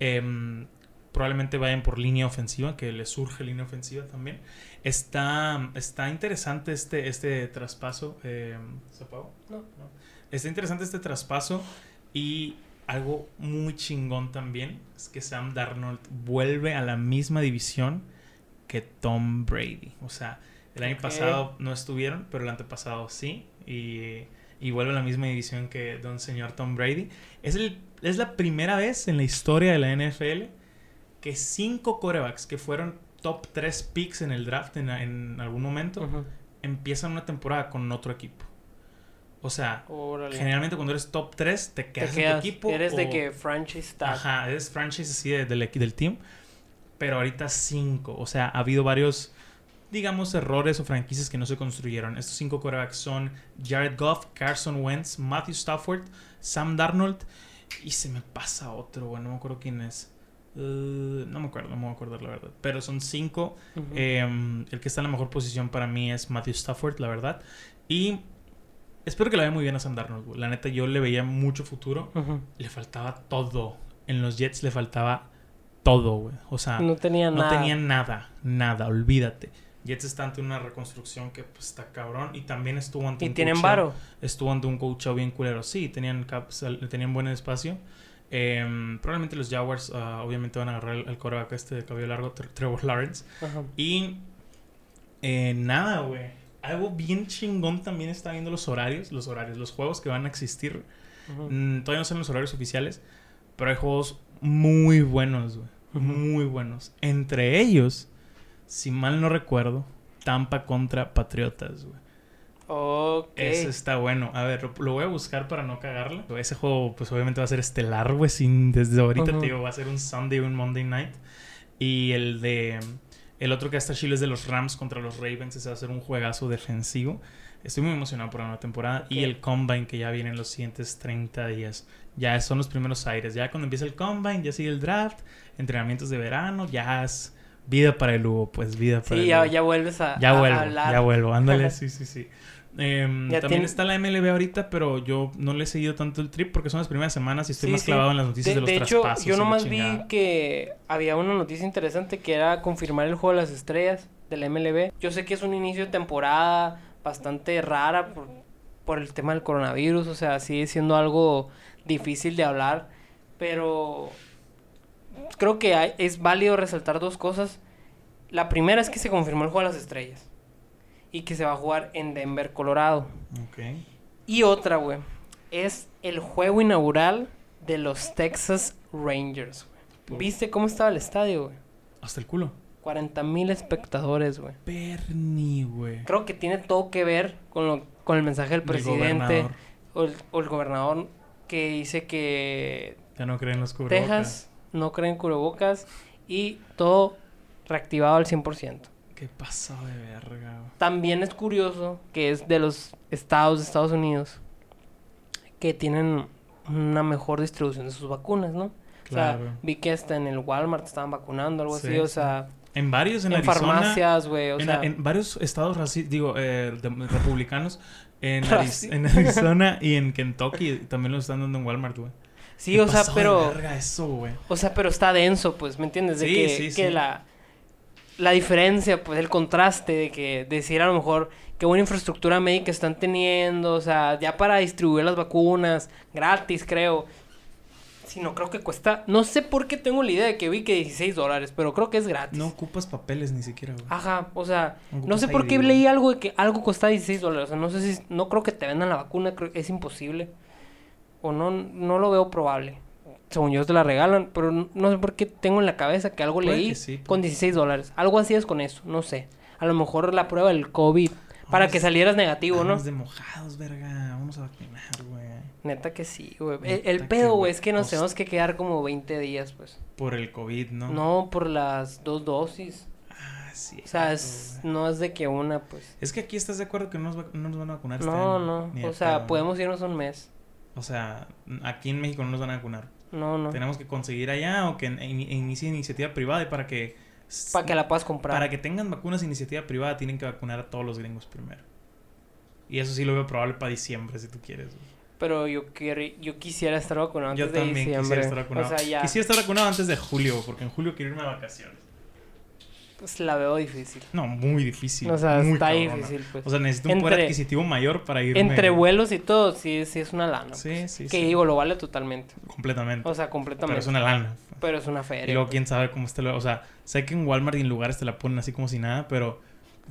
B: Em, probablemente vayan por línea ofensiva, que le surge línea ofensiva también. Está, está interesante este, este traspaso. em, ¿Se apagó?
A: No.
B: Está interesante este traspaso. Y algo muy chingón también es que Sam Darnold vuelve a la misma división que Tom Brady. O sea, el año pasado no estuvieron, pero el antepasado sí. Y, y vuelve a la misma división que don señor Tom Brady. Es, el, es la primera vez en la historia de la NFL que cinco corebacks que fueron top 3 picks en el draft en, en algún momento empiezan una temporada con otro equipo. O sea,
A: Órale.
B: generalmente cuando eres top 3 te
A: Te
B: quedas, en tu equipo.
A: eres de que franchise tag.
B: Ajá, eres franchise así de- del, equi- del team. Pero ahorita cinco. O sea, ha habido varios, digamos, errores o franquicias que no se construyeron. Estos cinco quarterbacks son Jared Goff, Carson Wentz, Matthew Stafford, Sam Darnold. Y se me pasa otro, güey. No me acuerdo quién es. Eh, no me acuerdo, no me voy a acordar la verdad. Pero son cinco. Eh, el que está en la mejor posición para mí es Matthew Stafford, la verdad. Y espero que le vaya muy bien a Sam Darnold. güey. La neta, yo le veía mucho futuro. Le faltaba todo. En los Jets le faltaba todo, güey. O sea,
A: No tenía
B: no
A: nada.
B: tenían nada, nada, olvídate. Jets está ante una reconstrucción que pues, está cabrón y también estuvo ante
A: Y
B: un
A: tienen
B: coacheo-
A: varo.
B: Estuvo ante un coacheo bien culero. Sí, tenían, tenían buen espacio. Em, probablemente los Jaguars ah, obviamente van a agarrar el, el coreback este de cabello largo, Tre- Trevor Lawrence. Y eh, nada, güey. Algo bien chingón también está viendo los horarios, los horarios, los juegos que van a existir. Mm, todavía no son los horarios oficiales, pero hay juegos muy buenos, güey. Muy buenos. Entre ellos, si mal no recuerdo, Tampa contra Patriotas, güey.
A: Ok.
B: Ese está bueno. A ver, lo, lo voy a buscar para no cagarla. Ese juego, pues obviamente va a ser estelar, güey. Sin, desde ahorita
A: Ujú.
B: te digo, va a ser un Sunday un Monday night. Y el de. El otro que está chido es de los Rams contra los Ravens. Ese va a ser un juegazo defensivo. Estoy muy emocionado por la nueva temporada. Y el Combine que ya viene en los siguientes 30 días. Ya son los primeros aires. Ya cuando empieza el Combine, ya sigue el draft. Entrenamientos de verano. Ya es vida para el Hugo. Pues vida para
A: Sí,
B: el
A: ya,
B: Hugo.
A: ya vuelves a,
B: Ya
A: a
B: vuelvo,
A: hablar.
B: ya vuelvo, ándale, sí, sí, sí. Em, también
A: tiene-
B: está la MLB ahorita, pero yo no le he seguido tanto el trip porque son las primeras semanas y estoy
A: Sí,
B: más
A: sí.
B: clavado en las noticias de,
A: De,
B: los
A: de hecho,
B: traspasos.
A: yo
B: la
A: nomás vi que había una noticia interesante que era confirmar el juego de las estrellas del MLB. Yo sé que es un inicio de temporada bastante rara por, por el tema del coronavirus, o sea, sigue siendo algo difícil de hablar, pero creo que hay- es válido resaltar dos cosas. La primera es que se confirmó el juego de las estrellas y que se va a jugar en Denver, Colorado. Y otra, güey, es el juego inaugural de los Texas Rangers.
B: Por-
A: ¿Viste cómo estaba el estadio, güey?
B: Hasta el culo.
A: 40 mil espectadores, güey.
B: Perni, güey.
A: Creo que tiene todo que ver con, lo, con el mensaje del presidente o el, o el gobernador que dice que
B: Ya no creen los cubrebocas.
A: Texas no cree en cubrebocas y todo reactivado al 100%.
B: Qué pasó de verga.
A: También es curioso que es de los estados de Estados Unidos que tienen una mejor distribución de sus vacunas, ¿no? O sea,
B: Claro.
A: vi que hasta en el Walmart estaban vacunando, algo
B: Sí,
A: así, o sea,
B: En varios, en,
A: en,
B: Arizona.
A: farmacias, güey, o
B: en,
A: sea,
B: en varios estados digo, eh, de- republicanos. En, Ariz- en Arizona y en Kentucky también lo están dando en Walmart, güey.
A: sí, o sea,
B: pasado de
A: pero,
B: verga eso, güey.
A: o sea, pero está denso, pues, ¿me entiendes? De
B: Sí,
A: que,
B: sí,
A: que la, la diferencia, pues, el contraste de que decir a lo mejor qué buena infraestructura médica están teniendo, o sea, ya para distribuir las vacunas, gratis, creo. Si no, creo que cuesta, no sé por qué tengo la idea de que vi que 16 dólares, pero creo que es gratis.
B: No ocupas papeles ni siquiera, güey.
A: Ajá, o sea,
B: No
A: sé por qué leí algo de que algo costaba 16 dólares. O sea, no sé si, no creo que te vendan la vacuna, creo es imposible. O no, no lo veo probable. Según yo te la regalan, pero no, sé por qué tengo en la cabeza que algo leí
B: que sí, pues.
A: con 16 dólares. Algo así es con eso, no sé. A lo mejor la prueba del COVID, para que salieras negativo, ¿no?
B: Vamos de mojados, verga. Vamos a vacunar, güey.
A: Neta que sí, güey. El, pedo,
B: güey,
A: es que nos
B: costa.
A: tenemos que quedar como 20 días, pues.
B: Por el COVID, ¿no?
A: No, por las dos dosis.
B: Ah, sí.
A: O sea, es, no es de que una, pues.
B: Es que aquí estás de acuerdo que no nos, no nos van a vacunar este
A: No,
B: año,
A: no. O sea, podemos irnos un mes.
B: O sea, aquí en México no nos van a vacunar.
A: No, no.
B: Tenemos que conseguir allá o que in- in- inicie iniciativa privada y para que...
A: Para que la puedas comprar.
B: Para que tengan vacunas de iniciativa privada tienen que vacunar a todos los gringos primero. Y eso sí lo veo probable para diciembre, si tú quieres. güey.
A: Pero yo, quiero, yo quisiera estar vacunado antes
B: Yo
A: de
B: también
A: diciembre.
B: quisiera estar vacunado.
A: O sea, ya
B: Quisiera estar vacunado antes de julio, porque en julio quiero irme de vacaciones.
A: Pues, la veo difícil.
B: No, muy difícil.
A: o sea,
B: muy
A: está
B: cabrona.
A: difícil, pues.
B: O sea, necesito un poder adquisitivo mayor para irme.
A: Entre vuelos y todo, sí, sí es una lana.
B: Sí,
A: pues.
B: sí,
A: Que
B: sí.
A: digo, lo vale totalmente.
B: Completamente.
A: O sea,
B: Pero
A: completamente.
B: es una lana.
A: Pero es una
B: Y
A: feria.
B: luego
A: pues.
B: quién sabe cómo esté lo... O sea, sé que en Walmart y en lugares te la ponen así como si nada, pero...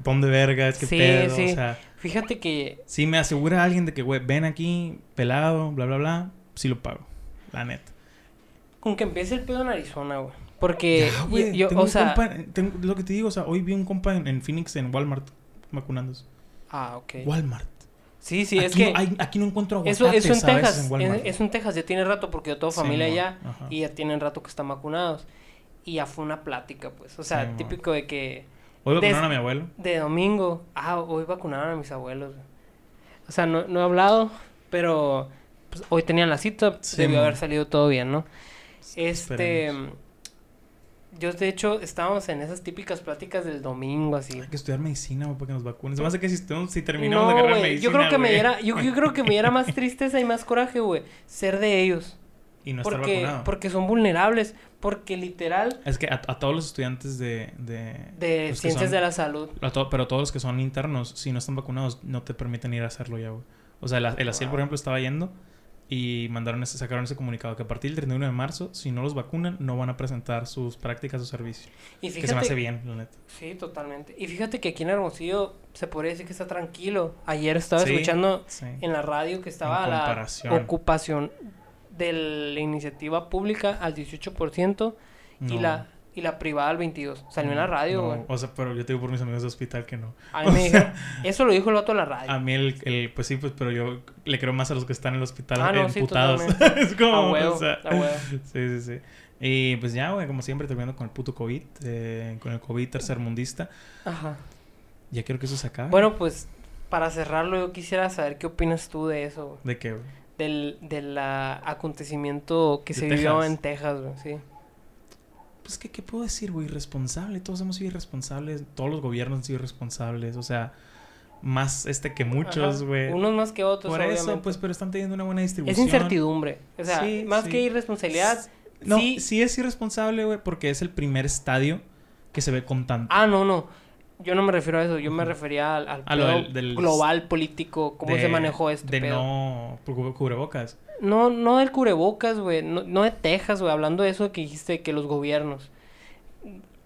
B: ¿Dónde verga? ¿Qué
A: Sí,
B: pedo?
A: sí.
B: O sea,
A: Fíjate que
B: si me asegura alguien de que, güey, ven aquí, pelado, bla, bla, bla, sí lo pago. La neta.
A: con que empiece el pedo en Arizona, güey. Porque
B: Ya,
A: yo-
B: güey,
A: yo,
B: tengo
A: o sea...
B: compa en- tengo- lo que te digo, o sea, hoy vi un compa en, en Phoenix, en Walmart, vacunándose.
A: Ah, ok.
B: Walmart.
A: Sí, sí, es que...
B: no, hay- aquí no encuentro
A: Eso,
B: aguacates
A: eso en Texas,
B: en
A: en- eso en Texas ya tiene rato porque yo tengo familia allá
B: Ajá.
A: y ya tienen rato que están vacunados. Y ya fue una plática, pues. O sea,
B: Sí,
A: típico de que
B: Hoy vacunaron
A: des-
B: a mi abuelo.
A: de domingo, ah, hoy vacunaron a mis abuelos. O sea, no, no he hablado, pero pues, hoy tenían la cita,
B: Sí,
A: debió haber salido todo bien, ¿no? Este,
B: Esperemos.
A: Yo de hecho estábamos en esas típicas pláticas del domingo, así.
B: Hay que estudiar medicina, güey, para que nos vacunen. Se me hace que si, terminamos de
A: No,
B: agarrar
A: güey,
B: medicina,
A: yo creo que me diera, yo, yo creo que me diera más tristeza y más coraje, güey, ser de ellos.
B: Y no estar
A: porque,
B: vacunado.
A: porque son vulnerables, porque literal
B: Es que a, a todos los estudiantes de... De,
A: de ciencias
B: son-
A: de la salud.
B: a to- pero todos los que son internos, si no están vacunados, no te permiten ir a hacerlo ya, güey. O sea, el, el ASIEL, por
A: Wow.
B: ejemplo, estaba yendo y mandaron ese, sacaron ese comunicado que a partir del 31 de marzo, si no los vacunan, no van a presentar sus prácticas o servicios.
A: Y
B: que se me hace bien, la neta.
A: Sí, totalmente. Y fíjate que aquí en Hermosillo se podría decir que está tranquilo. Ayer estaba
B: Sí,
A: escuchando
B: Sí.
A: en la radio que estaba la ocupación de la iniciativa pública al 18% y
B: No.
A: la y la privada el 22. Salió en la
B: No,
A: radio,
B: no,
A: güey.
B: O sea, pero yo te digo por mis amigos de hospital que no.
A: A mí me dijeron, eso lo dijo el vato de la radio.
B: A mí el, el- pues sí, pues, pero yo le creo más a los que están en el hospital
A: Ah, no,
B: emputados. es como,
A: A huevo,
B: o sea,
A: a huevo.
B: sí, sí, sí. Y pues ya, güey, como siempre, terminando con el puto COVID, eh, con el COVID tercermundista.
A: Ajá.
B: Ya quiero que eso se acabe.
A: Bueno, pues para cerrarlo, yo quisiera saber qué opinas tú de eso, güey.
B: ¿De qué, güey?
A: Del, del acontecimiento que
B: De
A: se vivió en Texas, güey, sí.
B: Pues, ¿qué, ¿qué puedo decir, güey? Irresponsable. Todos hemos sido irresponsables. Todos los gobiernos han sido irresponsables. O sea, más este que muchos, güey.
A: Unos más que otros,
B: Por
A: obviamente.
B: eso, pues, pero están teniendo una buena
A: es
B: distribución.
A: incertidumbre. O sea,
B: Sí,
A: más
B: sí.
A: que irresponsabilidad,
B: No,
A: sí.
B: sí, es irresponsable, güey, porque es el primer estadio que se ve con tanto.
A: Ah, no, no. Yo no me refiero a eso. Yo me refería al, al
B: A lo
A: pedo
B: del- del-
A: global, político, cómo
B: de-
A: se manejó este
B: De
A: pedo.
B: no cu- cubrebocas.
A: No, no del cubrebocas, güey. No, no de Texas, güey. Hablando de eso que dijiste, que los gobiernos.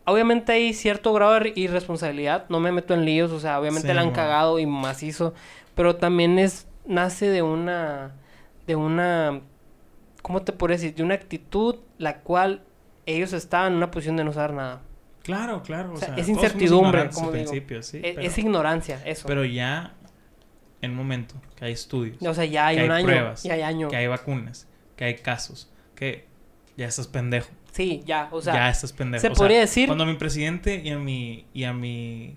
A: Obviamente hay cierto grado de irresponsabilidad. No me meto en líos. O sea, obviamente
B: Sí,
A: la han cagado y macizo. Pero también es... Nace de una... De una... ¿Cómo te puedo decir? De una actitud la cual ellos estaban en una posición de no saber nada.
B: Claro, claro. O
A: O sea, es incertidumbre, como digo.
B: sí.
A: E-
B: pero,
A: es ignorancia, eso.
B: pero ya en un momento que hay estudios,
A: o sea, ya hay
B: que
A: un
B: hay
A: año.
B: pruebas,
A: ya hay año.
B: que hay vacunas, que hay casos, que ya estás pendejo.
A: Sí, ya. O sea,
B: ya estás pendejo.
A: se
B: O sea,
A: podría decir-
B: Cuando a mi presidente y a mi, y a mi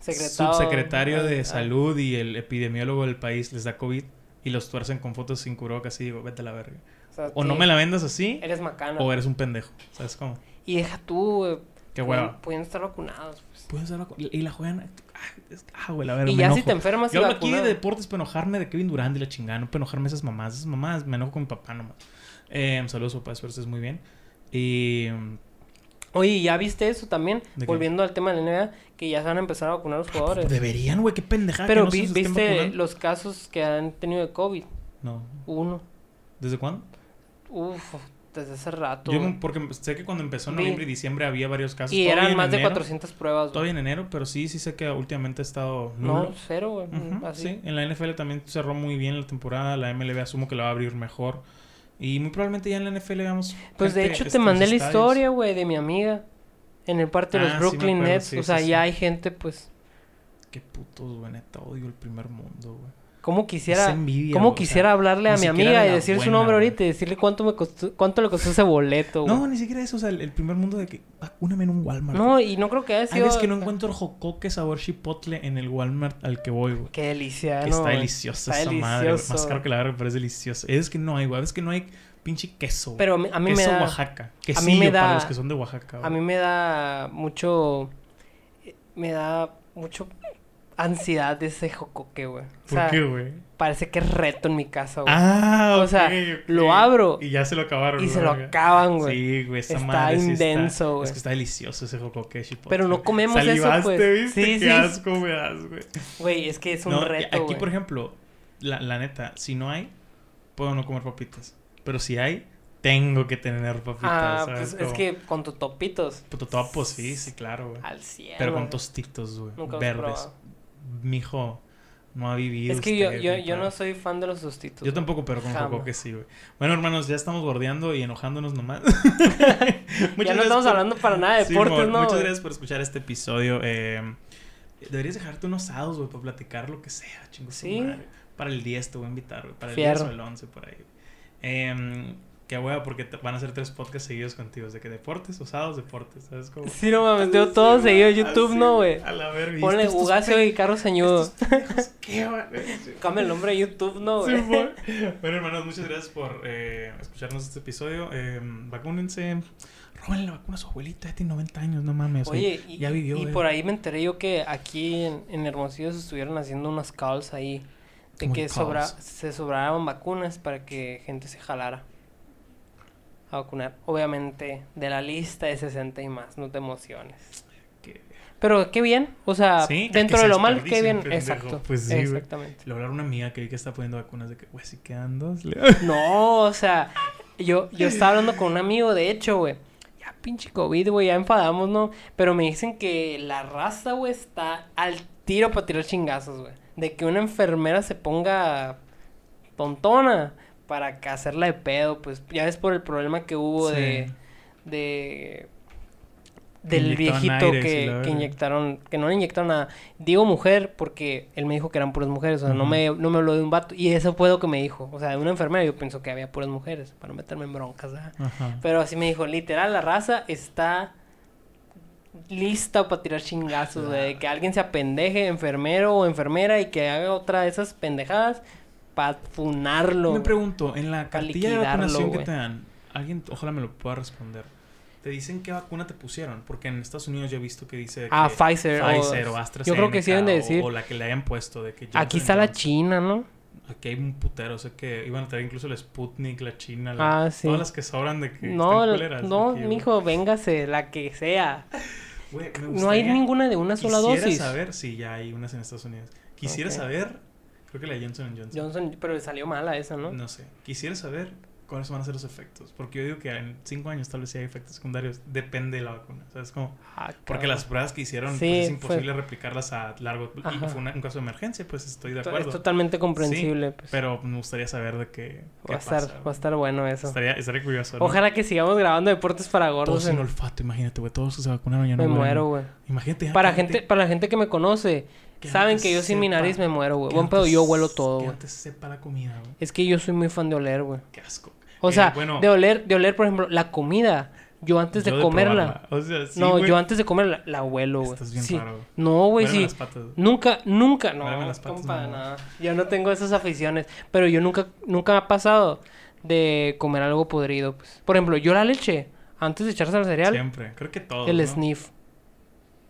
A: secretario,
B: subsecretario de
A: ah,
B: salud y el epidemiólogo del país les da COVID y los tuercen con fotos sin cubrebocas y digo, vete a la verga.
A: o sea,
B: O no me la vendas así,
A: Eres macana.
B: o eres un pendejo. ¿Sabes cómo?
A: Y deja tú, güey.
B: Qué
A: pueden-
B: hueva.
A: Pueden estar vacunados, pues.
B: Puedes dar vacu- Y la juegan. Ah, ah, güey, la verga.
A: Y
B: me
A: ya si te enfermas y
B: Yo hablo aquí de
A: vacunado.
B: deportes para enojarme de Kevin Durant y la chingada. No para enojarme esas mamás. Esas mamás me enojo con mi papá nomás. Eh, saludos, papá. Espero estés muy bien. Y.
A: Oye, ¿ya viste eso también?
B: ¿De?
A: Volviendo al tema de la NBA, que ya se van a empezar a vacunar los jugadores.
B: Deberían, güey. Qué pendejada.
A: Pero
B: que no
A: vi- viste los casos que han tenido de COVID.
B: No.
A: Uno.
B: ¿Desde cuándo?
A: Uf, desde hace rato.
B: Yo
A: güey.
B: no- porque sé que cuando empezó en
A: Vi-
B: noviembre y diciembre había varios casos.
A: y eran más de
B: enero-
A: 400 pruebas. güey.
B: Todavía en enero, pero sí, sí sé que últimamente ha estado
A: No, cero, güey. Así.
B: Sí, en la NFL también cerró muy bien la temporada. La MLB asumo que la va a abrir mejor. Y muy probablemente ya en la NFL veamos.
A: Pues de hecho te mandé la historia, güey, de mi amiga. En el parte de
B: Ah,
A: los
B: sí me
A: Brooklyn
B: acuerdo,
A: Nets.
B: sí,
A: o sea,
B: sí,
A: ya hay gente, pues.
B: Qué putos, güey, neta, odio el primer mundo, güey.
A: ¿Cómo quisiera,
B: Es envidia,
A: cómo quisiera
B: sea,
A: hablarle a mi amiga y decir su nombre ahorita y decirle cuánto me costó, cuánto le costó ese boleto, güey?
B: No, ni siquiera eso, o sea, el, el primer mundo de que vacúname en un Walmart.
A: No, y no creo que haya
B: Hay
A: sido.
B: veces que no encuentro jocoque sabor chipotle en el Walmart al que voy, güey.
A: Qué delicia,
B: Que
A: ¿no,
B: está deliciosa
A: Está
B: esa madre, güey.
A: delicioso.
B: Más caro que la verga, pero es delicioso. Es que no hay, güey. Es que no hay pinche queso. güey.
A: Pero a mí, a mí me
B: queso
A: da.
B: Oaxaca.
A: a
B: Quesillo
A: mí me
B: para los que son de Oaxaca,
A: A
B: güey.
A: mí me da mucho. Me da mucho ansiedad de ese jocoque, güey. O
B: ¿Por qué, güey?
A: parece que es reto en mi casa, güey.
B: Ah,
A: O sea, lo abro
B: Y ya se lo acabaron.
A: y
B: ¿no,
A: se lo acaban, güey.
B: Sí, güey, esa
A: Está
B: madre
A: indenso, güey.
B: Es que está delicioso ese jocoque chipotle.
A: Pero no comemos eso,
B: Salivaste,
A: pues.
B: ¿viste?
A: Sí,
B: Qué
A: sí.
B: asco me das, güey.
A: Güey, es que es un
B: No,
A: reto,
B: aquí, por ejemplo, la, la neta, si no hay, puedo no comer papitas. Pero si hay, tengo que tener papitas,
A: Ah,
B: ¿sabes?
A: pues es que con tus topitos.
B: Totopos, sí, sí, claro, güey.
A: Al 100.
B: Pero con tostitos, güey. Verdes. Mijo, no ha vivido.
A: Es que yo,
B: usted,
A: yo, yo no soy fan de los tostitos.
B: Yo tampoco, pero con jocoque sí, güey. Bueno, hermanos, ya estamos bordeando y enojándonos nomás.
A: ya no estamos hablando para nada de deportes,
B: Simón,
A: ¿no?
B: Muchas gracias por escuchar este episodio. Eh, deberías dejarte unos sábados, güey, para platicar lo que sea, chingos.
A: Sí.
B: Para el 10 te voy a invitar, güey. Para el
A: Fierro.
B: 10 o el 11, por ahí. Eh, qué hueva, porque te- van a ser tres podcasts seguidos contigo. De que deportes o sábados, deportes, ¿sabes cómo?
A: Sí, no mames, tengo todo seguido en YouTube,
B: Así,
A: ¿no, güey?
B: A la verga. ¿y
A: Ponle
B: estos-
A: Ugacio y Carlos Sañudo.
B: ¿Qué, güey?
A: Cambia el nombre de YouTube, ¿no, güey?
B: Simón. bueno, hermanos, muchas gracias por eh, escucharnos este episodio. Eh, vacúnense. Róbenle la vacuna a su abuelita, ya tiene 90 años, no mames.
A: Oye, y,
B: ya vivió.
A: y por ahí me enteré yo que aquí en, en Hermosillo se estuvieron haciendo unas calls ahí de
B: ¿Cómo
A: que sobra, se sobraban vacunas para que gente se jalara a vacunar. Obviamente de la lista de 60 y más, no te emociones. Pero qué bien, o sea,
B: Sí,
A: dentro
B: se
A: de lo mal, qué bien.
B: pendejo.
A: Exacto.
B: Pues sí.
A: Exactamente.
B: A una amiga que vi que está poniendo vacunas de que, güey, si quedan dos.
A: No, o sea, yo, yo estaba hablando con un amigo, de hecho, güey. Ya pinche COVID, güey, ya enfadamos, ¿no? Pero me dicen que la raza, güey, está al tiro para tirar chingazos, güey. De que una enfermera se ponga tontona para hacerla de pedo, pues ya ves por el problema que hubo
B: Sí.
A: de, de del viejito que, inyectaron, que no le inyectaron nada. Digo mujer porque él me dijo que eran puras mujeres, o sea, no, me, no me habló de un vato. Y eso fue lo que me dijo. O sea, de una enfermera yo pienso que había puras mujeres, para no meterme en broncas. Pero así me dijo, literal, la raza está lista para tirar chingazos, güey. De que alguien se apendeje, enfermero o enfermera, y que haga otra de esas pendejadas para funarlo.
B: Me pregunto, en la cartilla de vacunación que te dan, alguien, ojalá me lo pueda responder. Te dicen qué vacuna te pusieron, porque en Estados Unidos yo he visto que dice
A: Ah,
B: que
A: Pfizer. o-
B: Pfizer o, AstraZeneca
A: Yo creo que sí deben de decir.
B: O, o la que le hayan puesto de que
A: Aquí
B: Johnson
A: está la. China, ¿no?
B: Aquí hay un putero, o sea que iban a traer incluso el Sputnik, la China, la-
A: Ah, sí.
B: todas las que sobran de que
A: No,
B: están culeras.
A: no,
B: que-
A: mijo, véngase, la que sea. No hay ninguna de una sola
B: Quisiera
A: dosis.
B: saber, sí, ya hay unas en Estados Unidos. Quisiera saber, creo que la Johnson Johnson.
A: Johnson, pero salió mala esa, ¿no?
B: ¿no? sé. Quisiera saber cuáles van a ser los efectos. Porque yo digo que en cinco años tal vez sí hay efectos secundarios. Depende de la vacuna. O sea, es como...
A: Ah,
B: Porque las pruebas que hicieron,
A: Sí,
B: pues es
A: fue-
B: imposible replicarlas a largo... Y
A: Ajá.
B: fue una- un caso de emergencia, pues estoy de acuerdo.
A: Es totalmente comprensible. pues.
B: Pero me gustaría saber de qué, qué
A: va, a estar,
B: pasa,
A: va a estar bueno eso.
B: Estaría, estaría curioso, ¿no?
A: Ojalá que sigamos grabando deportes para
B: Todos
A: gordos.
B: sin
A: en-
B: olfato, imagínate, güey. Todos que se vacunaron ya no
A: Me muero, güey.
B: Imagínate.
A: Para gente, para la gente que me conoce,
B: que
A: saben que yo sin mi nariz me muero, güey. Buen pedo, yo huelo todo,
B: Que
A: güey.
B: antes sepa la comida, güey.
A: Es que yo soy muy fan de oler, güey.
B: Qué asco.
A: O
B: Eh,
A: sea,
B: bueno,
A: de oler, de oler, por ejemplo, la comida. Yo antes de, comerla.
B: O sea, sí,
A: no, yo antes de comerla la huelo, güey.
B: Estás bien
A: Sí.
B: raro.
A: No, güey, sí.
B: las patas.
A: Nunca, nunca, no,
B: las patas,
A: compa,
B: no.
A: nada. Yo no tengo esas aficiones, pero yo nunca, nunca me ha pasado de comer algo podrido, pues. Por ejemplo, yo la leche, antes de echarse al cereal,
B: Siempre. Creo que todo.
A: el
B: ¿no?
A: sniff.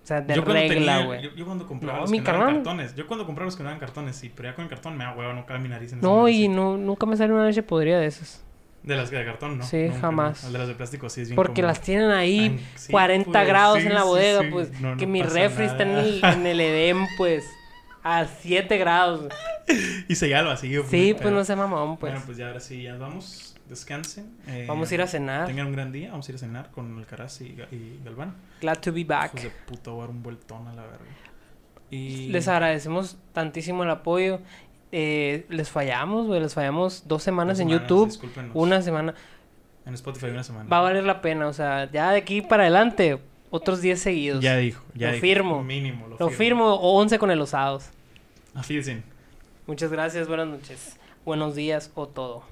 A: O sea, de
B: yo cuando
A: regla, güey.
B: Yo, yo cuando compraba
A: No,
B: los
A: mi
B: que no eran cartones. Yo cuando compraba los que no eran cartones, sí. Pero ya con el cartón me da huevo, no cabe mi nariz en
A: No, y no, nunca me sale una leche podrida de esas.
B: De las de cartón, ¿no?
A: Sí,
B: Nunca,
A: jamás.
B: no. De las de plástico sí es bien
A: Porque
B: común.
A: las tienen ahí
B: Ay, sí,
A: 40
B: pues,
A: grados
B: sí,
A: en la bodega,
B: sí.
A: pues.
B: No,
A: que mi refri está en el, en el Edén, pues. A 7 grados.
B: Y se ya lo vacío.
A: Sí, pues
B: pedo.
A: no sé mamón, pues.
B: Bueno, pues ya ahora sí, ya vamos. Descansen. eh,
A: Vamos a ir a cenar.
B: Tengan un gran día. Vamos a ir a cenar con Alcaraz y, y Galván.
A: Glad to be back.
B: Hijos de puta, voy a dar un vueltón a la verga. Y...
A: Les agradecemos tantísimo el apoyo. Eh, les fallamos, güey. Les fallamos dos semanas
B: Dos
A: en
B: semanas,
A: YouTube.
B: discúlpenos.
A: Una semana.
B: En Spotify una semana.
A: Va a valer la pena. O sea, ya de aquí para adelante, otros 10 seguidos.
B: Ya dijo. Ya
A: Lo
B: dijo.
A: firmo.
B: Mínimo, lo,
A: Lo firmo o 11 con el osados.
B: Afídense.
A: Muchas gracias. Buenas noches. Buenos días o todo.